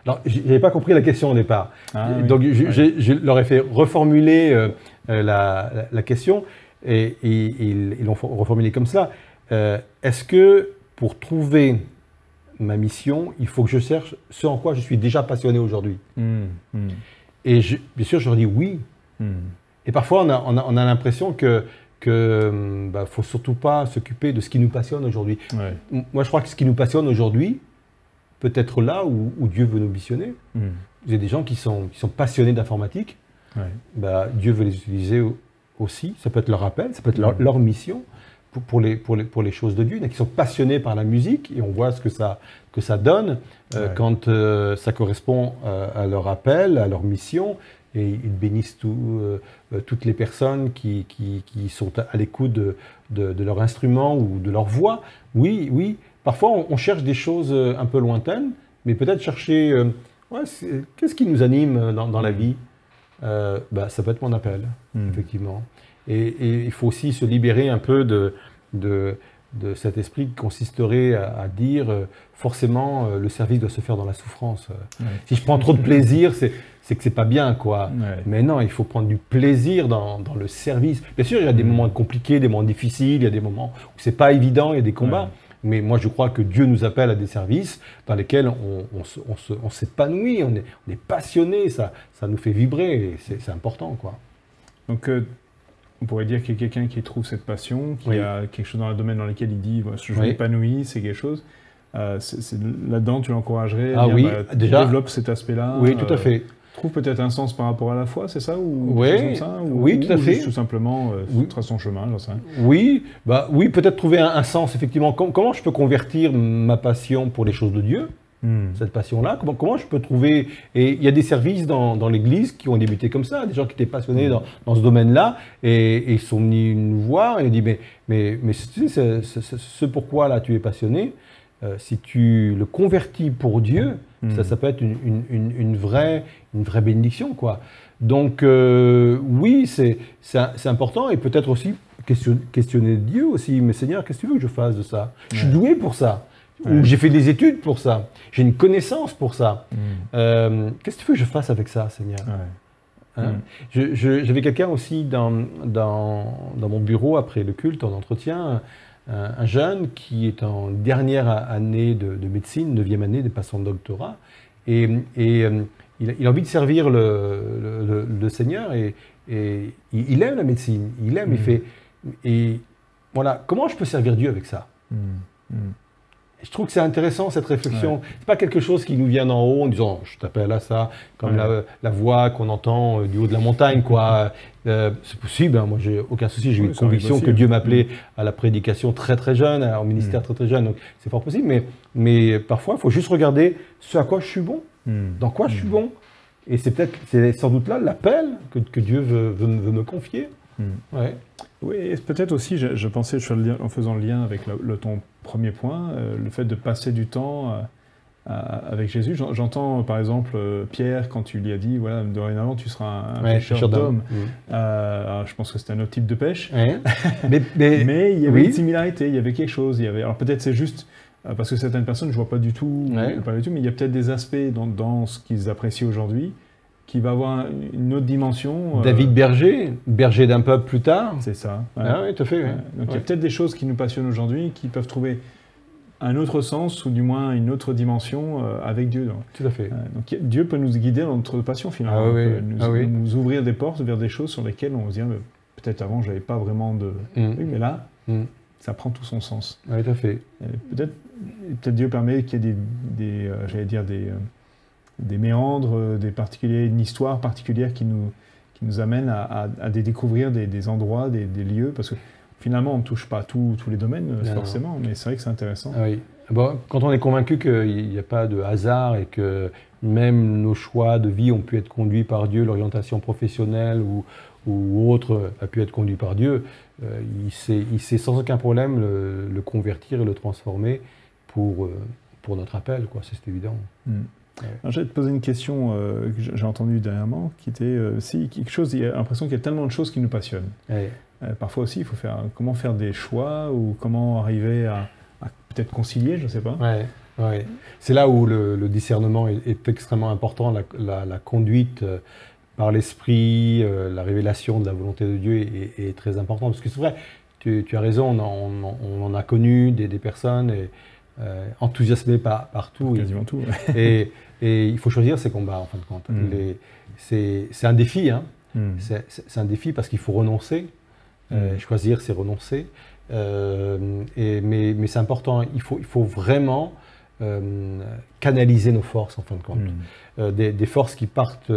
Alors, j'avais pas compris la question au départ. Ah, oui. Donc, je, leur ai fait reformuler euh, la, la- la question et, et ils l'ont for- reformulé comme ça. Euh, Est-ce que pour trouver ma mission, il faut que je cherche ce en quoi je suis déjà passionné aujourd'hui Mm, mm, Et je- bien sûr, je leur dis oui. mm. Et parfois, on a, on a, on a l'impression que que bah, faut surtout pas s'occuper de ce qui nous passionne aujourd'hui. Ouais. Moi, je crois que ce qui nous passionne aujourd'hui peut être là où, où Dieu veut nous missionner. Hmm. Vous avez des gens qui sont, qui sont passionnés d'informatique. Ouais. Bah, Dieu veut les utiliser au- aussi. Ça peut être leur appel, ça peut être leur, leur mission pour, les, pour, les, pour les choses de Dieu. Qui sont passionnés par la musique et on voit ce que ça, que ça donne euh, Ouais. quand euh, ça correspond euh, à leur appel, à leur mission. Et ils bénissent tout, euh, toutes les personnes qui, qui, qui sont à, l'écoute de, de, de leur instrument ou de leur voix. Oui, oui. Parfois, on, on cherche des choses un peu lointaines, mais peut-être chercher ouais, qu'est-ce qui nous anime dans, dans la vie? Bah, Ça peut être mon appel, Hmm. effectivement. Et, et il faut aussi se libérer un peu de, de, de cet esprit qui consisterait à, à dire euh, forcément euh, le service doit se faire dans la souffrance. Euh, Ouais. Si je prends trop de plaisir, c'est c'est que c'est pas bien, quoi. Ouais. Mais non, il faut prendre du plaisir dans, dans le service. Bien sûr, il y a des Mm. moments compliqués, des moments difficiles, il y a des moments où c'est pas évident, il y a des combats. Ouais. Mais moi, je crois que Dieu nous appelle à des services dans lesquels on, se- on on s'épanouit, on, est, on est passionné, ça, ça nous fait vibrer, et c'est c'est important, quoi. Donc, euh, on pourrait dire qu'il y a quelqu'un qui trouve cette passion, qui Oui. a quelque chose dans le domaine dans lequel il dit je Oui. m'épanouis, c'est quelque chose. Euh, Là-dedans, tu l'encouragerais à Ah dire, oui, bah, déjà- développe cet aspect-là. oui, tout euh, à fait. Trouve peut-être un sens par rapport à la foi, c'est ça ou Oui, ça, ou- oui, tout à ou fait. juste tout simplement euh, trace son chemin, j'en sais rien. Oui, bah, oui peut-être trouver un, un sens, effectivement. Com- comment je peux convertir ma passion pour les choses de Dieu Hmm. cette passion-là comment, comment je peux trouver Et il y a des services dans, dans l'Église qui ont débuté comme ça, des gens qui étaient passionnés dans, dans ce domaine-là, et, et ils sont venus nous voir et ils ont dit mais mais mais ce pourquoi là tu es passionné, euh, si tu le convertis pour Dieu, Mm. ça ça peut être une, une, une, une vraie une vraie bénédiction quoi. Donc euh, oui c'est important et peut-être aussi question- questionner Dieu aussi. Mais Seigneur qu'est-ce que tu veux que je fasse de ça? Je suis doué pour ça. Ouais. J'ai fait des études pour ça. J'ai une connaissance pour ça. Hmm. Euh, Qu'est-ce que tu veux que je fasse avec ça, Seigneur Ouais. Hein Mm. Je- J'avais quelqu'un aussi dans, dans, dans mon bureau après le culte, en entretien, un, un jeune qui est en dernière année de, de médecine, neuvième année, de passant de doctorat, et, et, euh, il, a, il a envie de servir le, le- le- le Seigneur, et, et il, il aime la médecine, il aime, il Mm. fait... Et voilà, comment je peux servir Dieu avec ça? Hmm. Hmm. Je trouve que c'est intéressant cette réflexion. C'est pas quelque chose qui nous vient d'en haut en disant je t'appelle à ça, comme Ouais. la, la voix qu'on entend euh, du haut de la montagne, quoi. Euh, c'est possible, hein, moi j'ai aucun souci, j'ai Oui, une conviction que hein. Dieu m'appelait à la prédication très très jeune, à- au ministère Mm. très très jeune, donc c'est fort possible, mais, mais parfois il faut juste regarder ce à quoi je suis bon, Hmm. dans quoi je suis Mm. bon. Et c'est peut-être, c'est sans doute là l'appel que, que Dieu veut, veut me- veut me confier. Ouais. Oui, et peut-être aussi, je, je pensais, je fais le lien- en faisant le lien avec le, le- ton premier point, euh, le fait de passer du temps euh, avec Jésus. J'en- J'entends par exemple euh, Pierre quand tu lui as dit, voilà, dorénavant tu seras un, un Ouais, pêcheur d'hommes. Mm. Euh, je pense que c'était un autre type de pêche. Ouais. mais, mais, Mais il y avait oui. une similarité, il y avait quelque chose. Il y avait, alors peut-être c'est juste parce que certaines personnes, je vois pas du tout, Ouais. pas du tout, mais il y a peut-être des aspects dans, dans ce qu'ils apprécient aujourd'hui qui va avoir une autre dimension. euh, David Berger, berger d'un peuple plus tard. c'est ça. ouais. Ah oui, tout à fait. ouais. Donc il y a peut-être des choses qui nous passionnent aujourd'hui qui peuvent trouver un autre sens ou du moins une autre dimension euh, avec Dieu. Donc, Tout à fait. euh, donc, Dieu peut nous guider dans notre passion finalement, Ah oui, Il peut oui. nous, Ah oui. nous ouvrir des portes vers des choses sur lesquelles on se dit Ah, peut-être avant j'avais pas vraiment de. Mm. Oui, mais là Mm. ça prend tout son sens. Oui, tout à fait. Peut-être peut Dieu permet qu'il y ait des, des, euh, j'allais dire des, des méandres, euh, des particuliers, une histoire particulière qui nous, qui nous amène à, à- à des- découvrir des, des endroits, des, des lieux, parce que finalement on ne touche pas tous les domaines euh, Non. forcément, mais c'est vrai que c'est intéressant. Ah oui. Bon, quand on est convaincu qu'il n'y a pas de hasard et que même nos choix de vie ont pu être conduits par Dieu, l'orientation professionnelle ou, ou autre a pu être conduit par Dieu, euh, il, sait, il sait sans aucun problème le, le convertir et le transformer pour, pour notre appel, quoi, c'est évident. Mm. Alors, je vais te poser une question euh, que j'ai- entendue dernièrement, qui était euh, si quelque chose, il y a l'impression qu'il y a tellement de choses qui nous passionnent. Ouais. Euh, parfois aussi, il faut faire comment faire des choix ou comment arriver à, à peut-être concilier, je ne sais pas. Ouais, ouais. C'est là où le, le discernement est, est extrêmement important, la, la- la conduite par l'esprit, la révélation de la volonté de Dieu est, est très importante. Parce que c'est vrai, tu, tu as raison, on en, on en- on en a connu des, des personnes et, euh, enthousiasmées par, partout. Quasiment tout. ouais. Et, et il faut choisir ses combats, en fin de compte. Mm. Les- C'est un défi, hein. Hmm. C'est- un défi parce qu'il faut renoncer. Euh, Mm. Choisir, c'est renoncer. Euh, et, mais mais c'est important. Il faut, il faut vraiment canaliser nos forces en fin de compte. Hmm. Des, des forces qui partent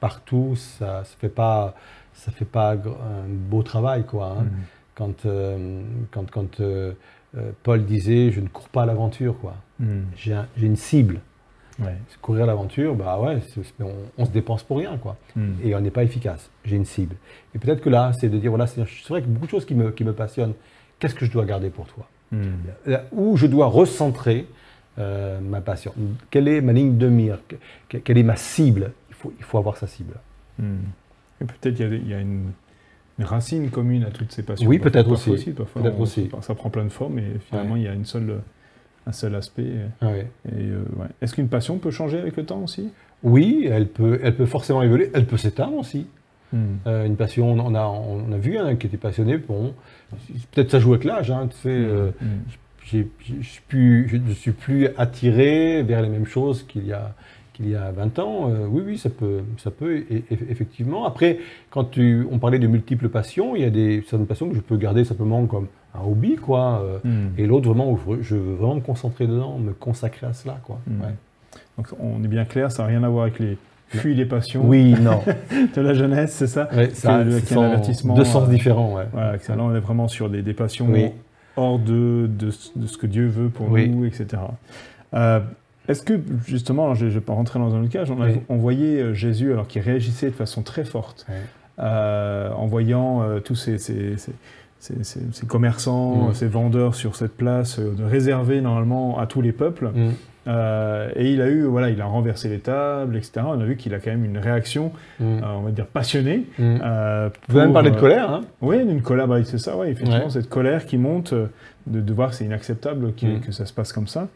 partout, ça ne fait pas, ça fait pas un beau travail. Quoi, hein. Hmm. Quand, euh, quand, quand euh, euh, Paul disait Je ne cours pas à l'aventure, quoi. Hmm. j'ai un- j'ai une cible. Ouais. Courir à l'aventure, bah ouais, on, on se dépense pour rien. quoi Hmm. et on n'est pas efficace. J'ai une cible. Et peut-être que là, c'est de dire, voilà, c'est c'est vrai que beaucoup de choses qui me, qui me passionnent, qu'est-ce que je dois garder pour toi? Hmm. Là Où je dois recentrer euh, ma passion? Quelle est ma ligne de mire? Que- que- Quelle est ma cible? Il faut, il faut avoir sa cible. Et peut-être il y a, il y a une, une racine commune à toutes ces passions. Oui, peut-être aussi. parfois Peut-être on- aussi. Ça prend plein de formes et finalement Ouais. il y a une seule, un seul aspect. Ah ouais. euh, ouais. Est-ce qu'une passion peut changer avec le temps aussi? Oui, elle peut, elle peut forcément évoluer, elle peut s'éteindre aussi. Hmm. Euh, une passion, on a, on a vu un qui était passionné, bon, peut-être ça joue avec l'âge, hein, tu sais, euh, Hmm. plus- je ne suis plus attiré vers les mêmes choses qu'il y a, qu'il y a 20 ans. Euh, oui, oui, ça peut, ça peut e- e- effectivement. Après, quand tu, on parlait de multiples passions, il y a des, certaines passions que je peux garder simplement comme un hobby, quoi. euh, Hmm. Et l'autre, vraiment, je, veux vraiment me concentrer dedans, me consacrer à cela, quoi. Hmm. Ouais. Donc on est bien clair, ça n'a rien à voir avec les fuis des passions Oui, non. de la jeunesse, c'est ça? Ouais, ça, le- ce qu'il y a un avertissement, deux sens euh, différents, ouais. Voilà, là on est vraiment sur des, des passions Oui. hors de, de, ce- de ce que Dieu veut pour Oui. nous, etc. Euh, Est-ce que justement, je ne vais pas rentrer dans un autre cas, on, a- Oui. on voyait euh, Jésus alors qu'il réagissait de façon très forte euh, en voyant euh, tous ces, ces- ces- ces- ces- ces commerçants, Mm. ces vendeurs sur cette place euh, réservée normalement à tous les peuples. Mm. Euh, et il a eu, voilà, il a renversé les tables, etc. On a vu qu'il a quand même une réaction, Mm. euh, on va dire passionnée. Mm. euh, On peut même parler de colère, hein. oui, d'une colère, bah, c'est ça, ouais, effectivement, Ouais. cette colère qui monte, de, de voir que c'est inacceptable qu'il- Mm. que ça se passe comme ça.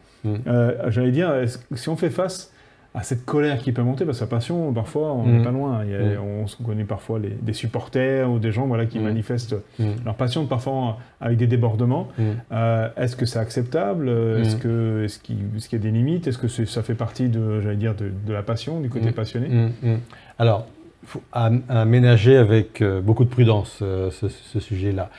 J'allais dire, que si on fait face à cette colère qui peut monter, parce que la passion, parfois, on n'est Mm. pas loin. Il y a- Mm. On connaît parfois les- des supporters ou des gens voilà, qui Mm. manifestent leur passion, parfois avec des débordements. Euh, est-ce que c'est acceptable? Est-ce qu'il est qu'il y a des limites? Est-ce que ça fait partie de, j'allais dire, de, de la passion, du côté passionné? Alors, il faut am- aménager avec euh, beaucoup de prudence euh, ce, ce sujet-là.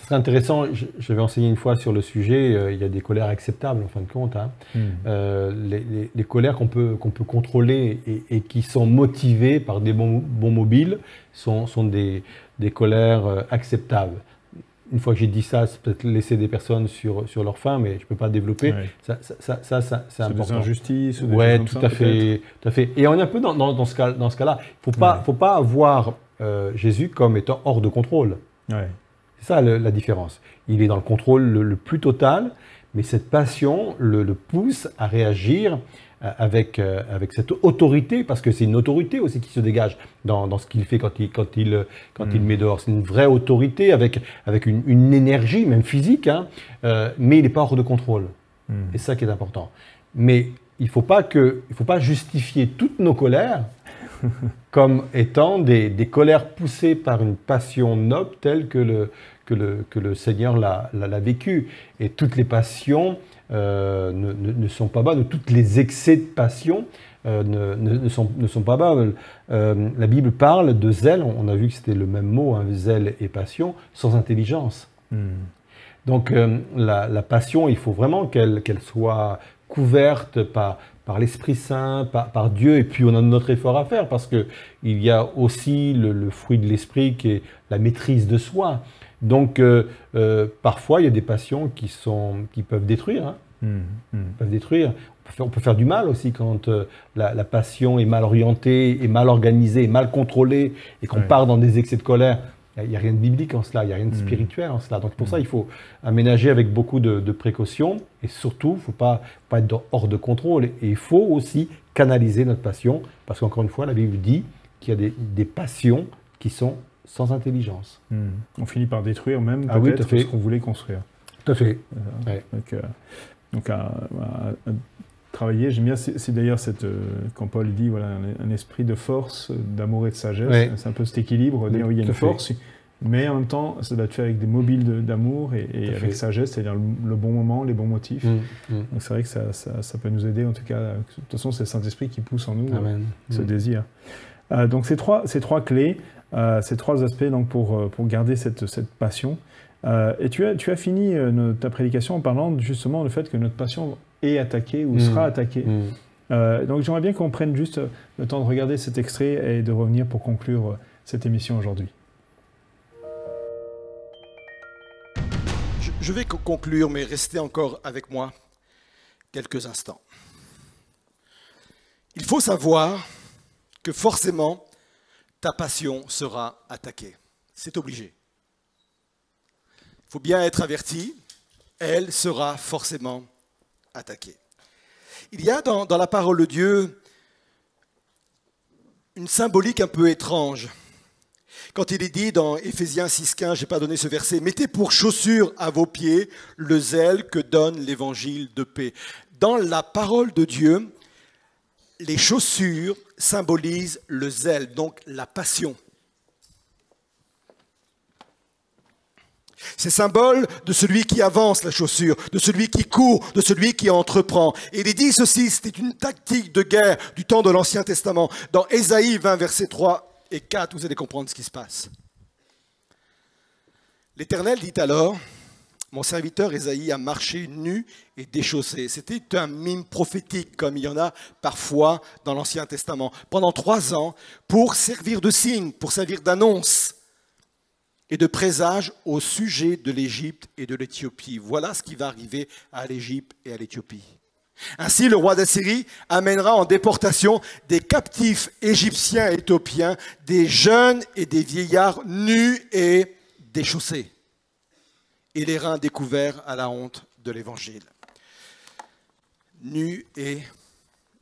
Ce serait intéressant, j'avais enseigné une fois sur le sujet, euh, il y a des colères acceptables en fin de compte. hein. Mm. Euh, les, les- les colères qu'on peut, qu'on peut contrôler et, et qui sont motivées par des bons, bons mobiles sont, sont des, des colères euh, acceptables. Une fois que j'ai dit ça, c'est peut-être laisser des personnes sur, sur leur faim, mais je ne peux pas développer. Ouais. Ça, ça, ça, c'est Sur des important. injustices ou des Ouais, tout à fait, tout à fait. Et on est un peu dans, dans, dans ce cas-là. Il faut pas, Ouais. faut pas voir euh, Jésus comme étant hors de contrôle. Ouais. C'est ça le- la différence. Il est dans le contrôle le, le plus total, mais cette passion le, le pousse à réagir euh, avec, euh, avec cette autorité, parce que c'est une autorité aussi qui se dégage dans, dans ce qu'il fait quand il, quand il, quand il met dehors. C'est une vraie autorité avec, avec une, une énergie, même physique, hein, euh, mais il n'est pas hors de contrôle. Mm. Et c'est ça qui est important. Mais il ne faut, pas que- il faut pas justifier toutes nos colères comme étant des, des colères poussées par une passion noble telle que le, que le, que le Seigneur l'a, l'a, l'a vécu. Et toutes les passions euh, ne, ne- sont pas bonnes, toutes les excès de passion euh, ne, ne- sont, ne sont pas bonnes. Euh, la Bible parle de zèle, on a vu que c'était le même mot, hein, zèle et passion, sans intelligence. Mm. Donc la, la passion, il faut vraiment qu'elle qu'elle soit couverte par, par l'Esprit Saint, par, par Dieu, et puis on a notre effort à faire parce que il y a aussi le, le fruit de l'Esprit qui est la maîtrise de soi. Donc euh, euh, parfois il y a des passions qui, sont, qui peuvent détruire, hein, Mm. Mm. peuvent détruire. On peut, faire, on peut faire du mal aussi quand euh, la, la passion est mal orientée, est mal organisée, est mal contrôlée, et qu'on Ouais. part dans des excès de colère. Il n'y a, rien de biblique en cela, il n'y a rien de Mm. spirituel en cela. Donc pour Mm. ça, il faut aménager avec beaucoup de, de précautions, et surtout, il ne faut pas, pas être hors de contrôle. Et il faut aussi canaliser notre passion, parce qu'encore une fois, la Bible dit qu'il y a des, des passions qui sont sans intelligence. Mm. On finit par détruire même Ah peut-être ce qu'on voulait construire. Tout à fait. Euh, Ouais. Donc, euh, donc travailler, j'aime bien, c'est d'ailleurs cette, euh, quand Paul dit voilà, un, un esprit de force, d'amour et de sagesse, Ouais. c'est un peu cet équilibre, Oui, dire oui, il y a une force, mais en même temps, ça doit être fait avec des mobiles de- d'amour et, avec fait. sagesse, c'est-à-dire le, le bon moment, les bons motifs. Mm, mm. Donc c'est vrai que ça, ça, ça peut nous aider, en tout cas, de toute façon, c'est le Saint-Esprit qui pousse en nous euh, ce Mm. désir. Euh, donc ces trois, ces trois clés, ces trois aspects donc pour, pour garder cette, cette passion. et tu as, tu as fini ta prédication en parlant justement du fait que notre passion est attaquée ou sera mmh. attaquée. Mmh. donc j'aimerais bien qu'on prenne juste le temps de regarder cet extrait et de revenir pour conclure cette émission aujourd'hui. Je vais conclure, mais restez encore avec moi quelques instants. Il faut savoir que forcément, ta passion sera attaquée. C'est obligé. Il faut bien être averti, elle sera forcément attaquée. Il y a dans, la parole de Dieu une symbolique un peu étrange. Quand il est dit dans Éphésiens 6.15, je n'ai pas donné ce verset, mettez pour chaussure à vos pieds le zèle que donne l'évangile de paix. Dans la parole de Dieu, les chaussures symbolisent le zèle, donc la passion. C'est symbole de celui qui avance la chaussure, de celui qui court, de celui qui entreprend. Et il est dit ceci, c'était une tactique de guerre du temps de l'Ancien Testament. Dans Ésaïe 20, verset 3, et 4, vous allez comprendre ce qui se passe. L'Éternel dit alors, mon serviteur Esaïe a marché nu et déchaussé. C'était un mime prophétique, comme il y en a parfois dans l'Ancien Testament, pendant trois ans, pour servir de signe, pour servir d'annonce et de présage au sujet de l'Égypte et de l'Éthiopie. Voilà ce qui va arriver à l'Égypte et à l'Éthiopie. Ainsi, le roi d'Assyrie amènera en déportation des captifs égyptiens et éthiopiens, des jeunes et des vieillards nus et déchaussés, et les reins découverts à la honte de l'Évangile. Nus et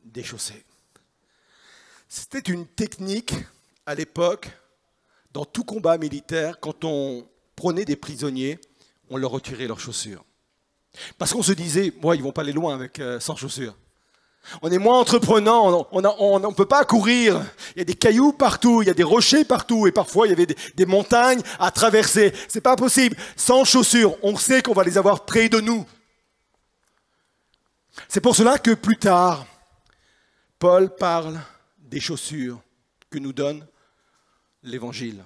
déchaussés. C'était une technique à l'époque, dans tout combat militaire, quand on prenait des prisonniers, on leur retirait leurs chaussures. Parce qu'on se disait, moi, ils vont pas aller loin avec euh, sans chaussures. On est moins entreprenant, on ne peut pas courir. Il y a des cailloux partout, il y a des rochers partout, et parfois il y avait des, montagnes à traverser. C'est pas possible. Sans chaussures, on sait qu'on va les avoir près de nous. C'est pour cela que plus tard, Paul parle des chaussures que nous donne l'Évangile.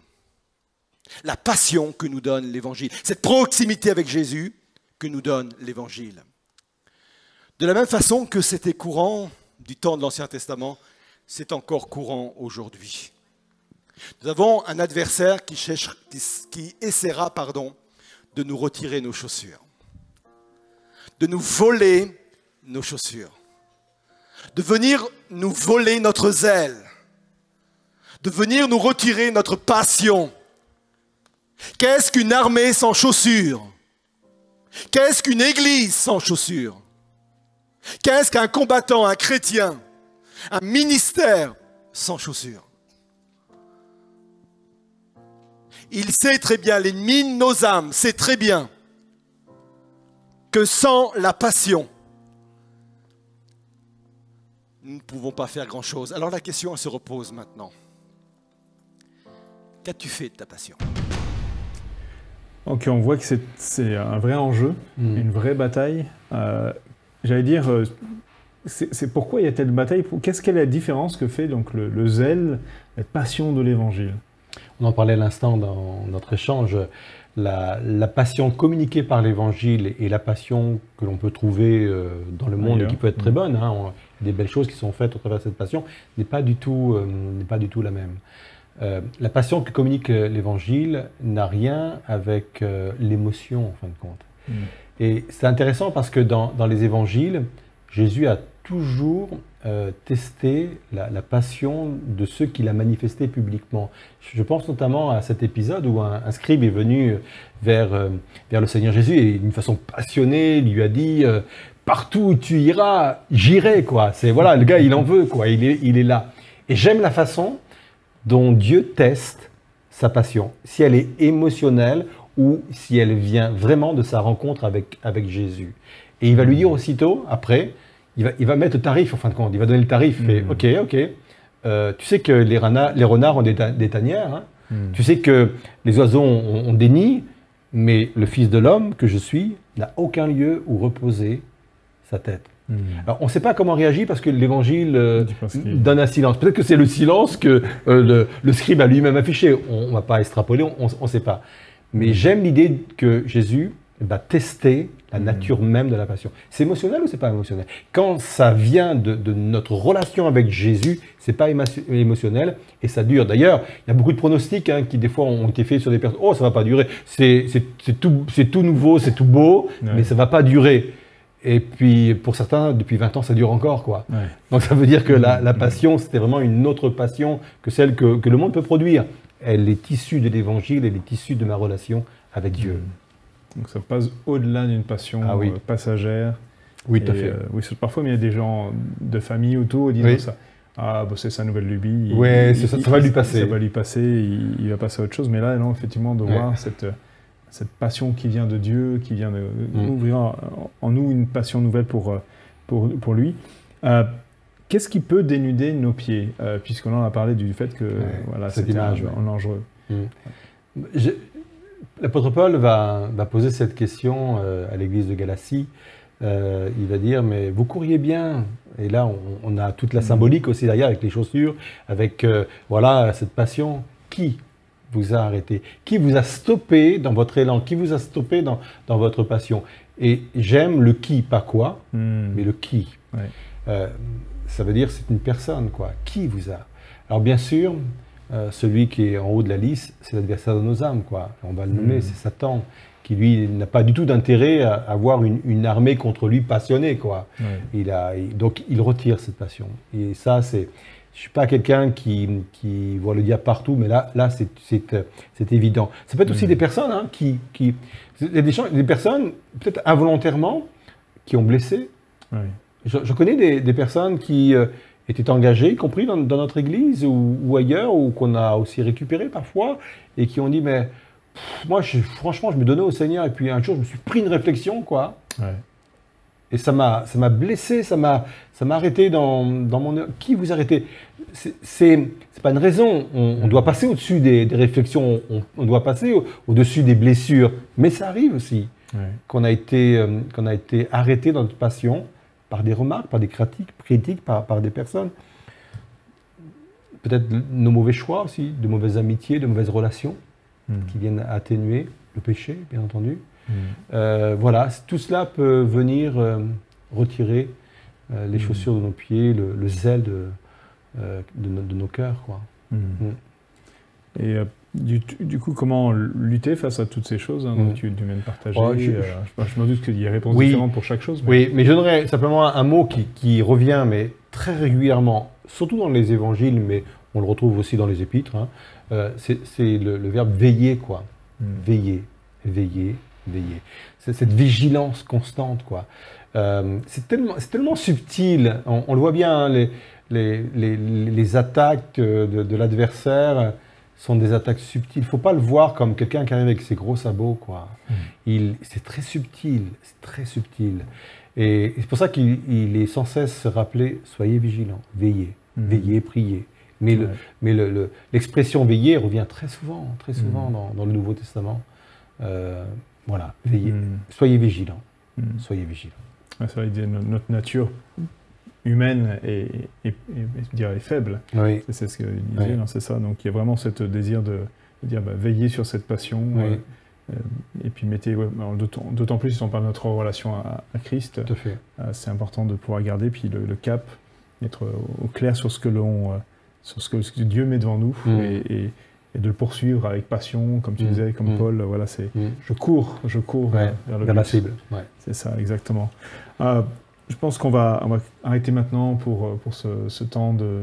La passion que nous donne l'Évangile. Cette proximité avec Jésus que nous donne l'Évangile. De la même façon que c'était courant du temps de l'Ancien Testament, c'est encore courant aujourd'hui. Nous avons un adversaire qui, qui essaiera pardon, de nous retirer nos chaussures, de nous voler nos chaussures, de venir nous voler notre zèle, de venir nous retirer notre passion. Qu'est-ce qu'une armée sans chaussures? Qu'est-ce qu'une église sans chaussures? Qu'est-ce qu'un combattant, un chrétien, un ministère sans chaussures? Il sait très bien, l'ennemi de nos âmes sait très bien que sans la passion, nous ne pouvons pas faire grand-chose. Alors la question se repose maintenant. Qu'as-tu fait de ta passion? Ok, on voit que c'est un vrai enjeu, mm. une vraie bataille. Euh, j'allais dire, euh, c'est pourquoi il y a telle bataille? Qu'est-ce qu'elle est la différence que fait donc le, zèle, la passion de l'Évangile? On en parlait à l'instant dans notre échange. La, passion communiquée par l'Évangile et la passion que l'on peut trouver euh, dans le monde et qui peut être très mm. bonne, hein, des belles choses qui sont faites au travers de cette passion, n'est pas, du tout, pas du tout la même. Euh, la passion que communique euh, l'Évangile n'a rien avec euh, l'émotion, en fin de compte. Mm. Et c'est intéressant parce que dans, les Évangiles, Jésus a toujours testé la, passion de ceux qu'il a manifesté publiquement. Je pense notamment à cet épisode où un, scribe est venu vers, vers le Seigneur Jésus et d'une façon passionnée il lui a dit partout où tu iras, j'irai quoi. C'est voilà, le gars il en veut quoi, il est, il est là. Et j'aime la façon dont Dieu teste sa passion, si elle est émotionnelle ou si elle vient vraiment de sa rencontre avec, avec Jésus. Et il va lui dire aussitôt, après, il va, il va mettre le tarif en fin de compte, il va donner le tarif, et hmm. ok, ok, euh, tu sais que les, renards, les renards ont des, tanières, hein. hmm. tu sais que les oiseaux ont, des nids, mais le Fils de l'homme que je suis n'a aucun lieu où reposer sa tête. Hmm. Alors, on ne sait pas comment réagir parce que l'évangile euh, donne un silence. Peut-être que c'est le silence que euh, le, le scribe a lui-même affiché. On ne va pas extrapoler, on ne sait pas. Mais j'aime l'idée que Jésus va tester la nature même de la passion. C'est émotionnel ou c'est pas émotionnel? Quand ça vient de, de notre relation avec Jésus, c'est pas émo- émotionnel et ça dure. D'ailleurs, il y a beaucoup de pronostics hein, qui des fois ont été faits sur des personnes. Oh, ça va pas durer. C'est tout, nouveau, c'est tout beau, Ouais. mais ça va pas durer. Et puis pour certains, depuis 20 ans, ça dure encore quoi. Ouais. Donc ça veut dire que la, la passion, c'était vraiment une autre passion que celle que, que le monde peut produire. Elle est issue de l'évangile, elle est issue de ma relation avec Dieu. Donc ça passe au-delà d'une passion Ah oui. euh, passagère. Oui, tout à fait. euh, oui, parfois, il y a des gens de famille autour qui disent Oui. ça. Ah, bah, c'est sa nouvelle lubie. C'est ça, va lui passer. Ça va lui passer, il, il va passer à autre chose. Mais là, non, effectivement, de Ouais. voir cette, cette passion qui vient de Dieu, qui vient de Mm. ouvrir en, en nous une passion nouvelle pour, euh, pour, pour lui. Euh, Qu'est-ce qui peut dénuder nos pieds Euh, Puisqu'on en a parlé du fait que voilà, cette c'était un, ouais. dangereux. Je- L'apôtre Paul va, va poser cette question euh, à l'église de Galatie. Euh, il va dire, mais vous couriez bien. Et là, on, on a toute la symbolique aussi derrière avec les chaussures, avec voilà cette passion. Qui vous a arrêté Qui vous a stoppé dans votre élan Qui vous a stoppé dans, dans votre passion Et j'aime le qui, pas quoi, Hmm. mais le qui. Ouais. Euh, ça veut dire c'est une personne, quoi. Qui vous a? Alors bien sûr, euh, celui qui est en haut de la liste, c'est l'adversaire de nos âmes, quoi. On va le nommer, Mhm. c'est Satan, qui lui n'a pas du tout d'intérêt à avoir une, une armée contre lui passionnée, quoi. Il a, il- donc il retire cette passion. Et ça, c'est. Je suis pas quelqu'un qui, qui voit le diable partout, mais là, là c'est, euh, évident. Ça peut être aussi Mhm. des personnes hein, qui, qui. Il y a des, gens- des personnes, peut-être involontairement, qui ont blessé, je, je connais des, des personnes qui euh, étaient engagées, y compris dans, dans notre église ou, ou ailleurs, ou qu'on a aussi récupéré parfois, et qui ont dit, mais pff, moi, je- franchement, je me donnais au Seigneur, et puis un jour, je me suis pris une réflexion, quoi, Ouais. Et ça m'a, ça m'a blessé, ça m'a, ça m'a arrêté dans, dans mon... Qui vous arrêtez? C'est, c'est, c'est pas une raison, on, on doit passer au-dessus des, des réflexions, on, on doit passer au- au-dessus des blessures, mais ça arrive aussi qu'on a été, euh, qu'on a été arrêté dans notre passion par des remarques, par des critiques, critiques par, par des personnes. Peut-être nos mauvais choix aussi, de mauvaises amitiés, de mauvaises relations Hmm. qui viennent atténuer le péché, bien entendu. Euh, voilà, tout cela peut venir euh, retirer euh, les Mm. chaussures de nos pieds, le, le zèle de, de, no- de nos cœurs. Quoi. Hmm. Mm. Et du, du coup, comment lutter face à toutes ces choses hein, dont Mm. tu, tu viens de partager Oh, je- je, je me doute qu'il y a des réponses Oui. différentes pour chaque chose. mais- Oui, mais je donnerais simplement un, un mot qui, qui revient, mais très régulièrement, surtout dans les évangiles, mais on le retrouve aussi dans les épîtres. hein. C'est le, le verbe veiller, quoi. Veiller, veiller, veiller. C'est cette vigilance constante, quoi. Euh, c'est tellement, tellement subtil. On, on le voit bien, hein, les, les, les, les attaques de, de l'adversaire sont des attaques subtiles. Il ne faut pas le voir comme quelqu'un qui arrive avec ses gros sabots, quoi. Mm. Il, c'est très subtil, c'est très subtil. Et c'est pour ça qu'il il est sans cesse se rappeler, soyez vigilants, veillez, Mm. veillez, priez. Mais, le- mais le- le- l'expression veiller revient très souvent, très souvent Mm. dans, dans le Nouveau Testament. Euh, voilà, veillez, Hmm. soyez vigilants, Hmm. soyez vigilants. Vrai, il dit, no- notre nature humaine est, est- est- je dirais, est faible. Oui, C'est- ce qu'il disait, Ouais. non, c'est ça. Donc il y a vraiment ce désir de, de dire bah, veillez sur cette passion. Oui. euh, euh, et puis mettez, ouais, d'autant plus si on parle de notre relation à, à Christ, tout à fait. euh, c'est important de pouvoir garder puis le, le cap, être au, au clair sur ce que l'on, euh, sur ce que, ce que Dieu met devant nous Mm. et, et- et de le poursuivre avec passion, comme tu Mm. disais, comme Mm. Paul. Voilà, c'est Mm. je cours, je cours Ouais, vers, le Vers la cible. Ouais. C'est ça, exactement. Euh, je pense qu'on va, on va arrêter maintenant pour, euh, pour ce, ce temps de,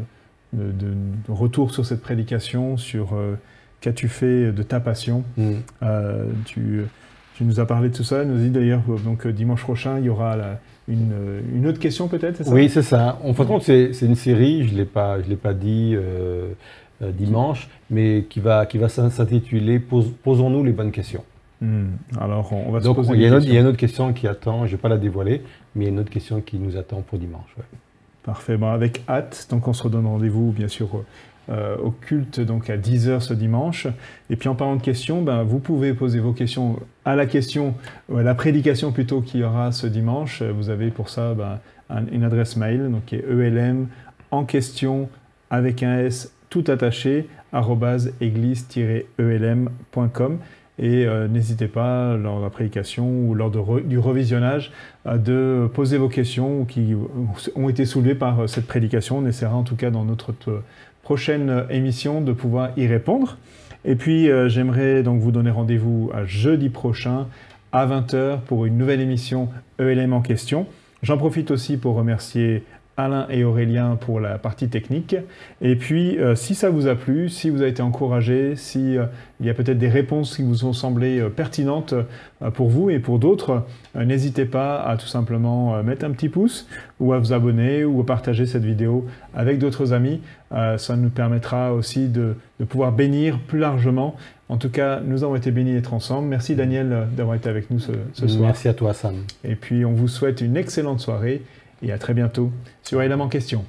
de, de- de retour sur cette prédication, sur euh, qu'as-tu fait de ta passion. Euh, tu, tu nous as parlé de tout ça, nous dit d'ailleurs, donc dimanche prochain, il y aura la- une, une autre question peut-être, Oui, c'est ça. En fin de compte, c'est une série, je ne l'ai pas, je l'ai pas dit euh, euh, dimanche, mais qui va, qui va s'in- s'intituler Posons-nous les bonnes questions. Hmm. Alors, on, va se Donc, poser il y, a une autre, il y a questions. une autre question qui attend, je ne vais pas la dévoiler, mais il y a une autre question qui nous attend pour dimanche. ouais. Parfait, bon, avec hâte. Donc, on se redonne rendez-vous, bien sûr, au culte donc à 10h ce dimanche. Et puis en parlant de questions, ben, vous pouvez poser vos questions à la question, à la prédication plutôt qu'il y aura ce dimanche. Vous avez pour ça ben, une adresse mail, donc qui est ELM en question avec un S tout attaché, église-elm.com. Et euh, n'hésitez pas, lors de la prédication ou lors du revisionnage, euh, de poser vos questions qui ont été soulevées par euh, cette prédication. On essaiera en tout cas dans notre prochaine émission de pouvoir y répondre. Et puis j'aimerais donc vous donner rendez-vous à jeudi prochain à 20h pour une nouvelle émission ELM en question. J'en profite aussi pour remercier Alain et Aurélien pour la partie technique. Et puis, euh, si ça vous a plu, si vous avez été encouragé, si euh, il y a peut-être des réponses qui vous ont semblé euh, pertinentes pour vous et pour d'autres, n'hésitez pas à tout simplement mettre un petit pouce ou à vous abonner ou à partager cette vidéo avec d'autres amis. ça nous permettra aussi de, pouvoir bénir plus largement. En tout cas, nous avons été bénis d'être ensemble. Merci Daniel d'avoir été avec nous ce, ce soir. Merci à toi Sam. Et puis, on vous souhaite une excellente soirée et à très bientôt sur Elam en question.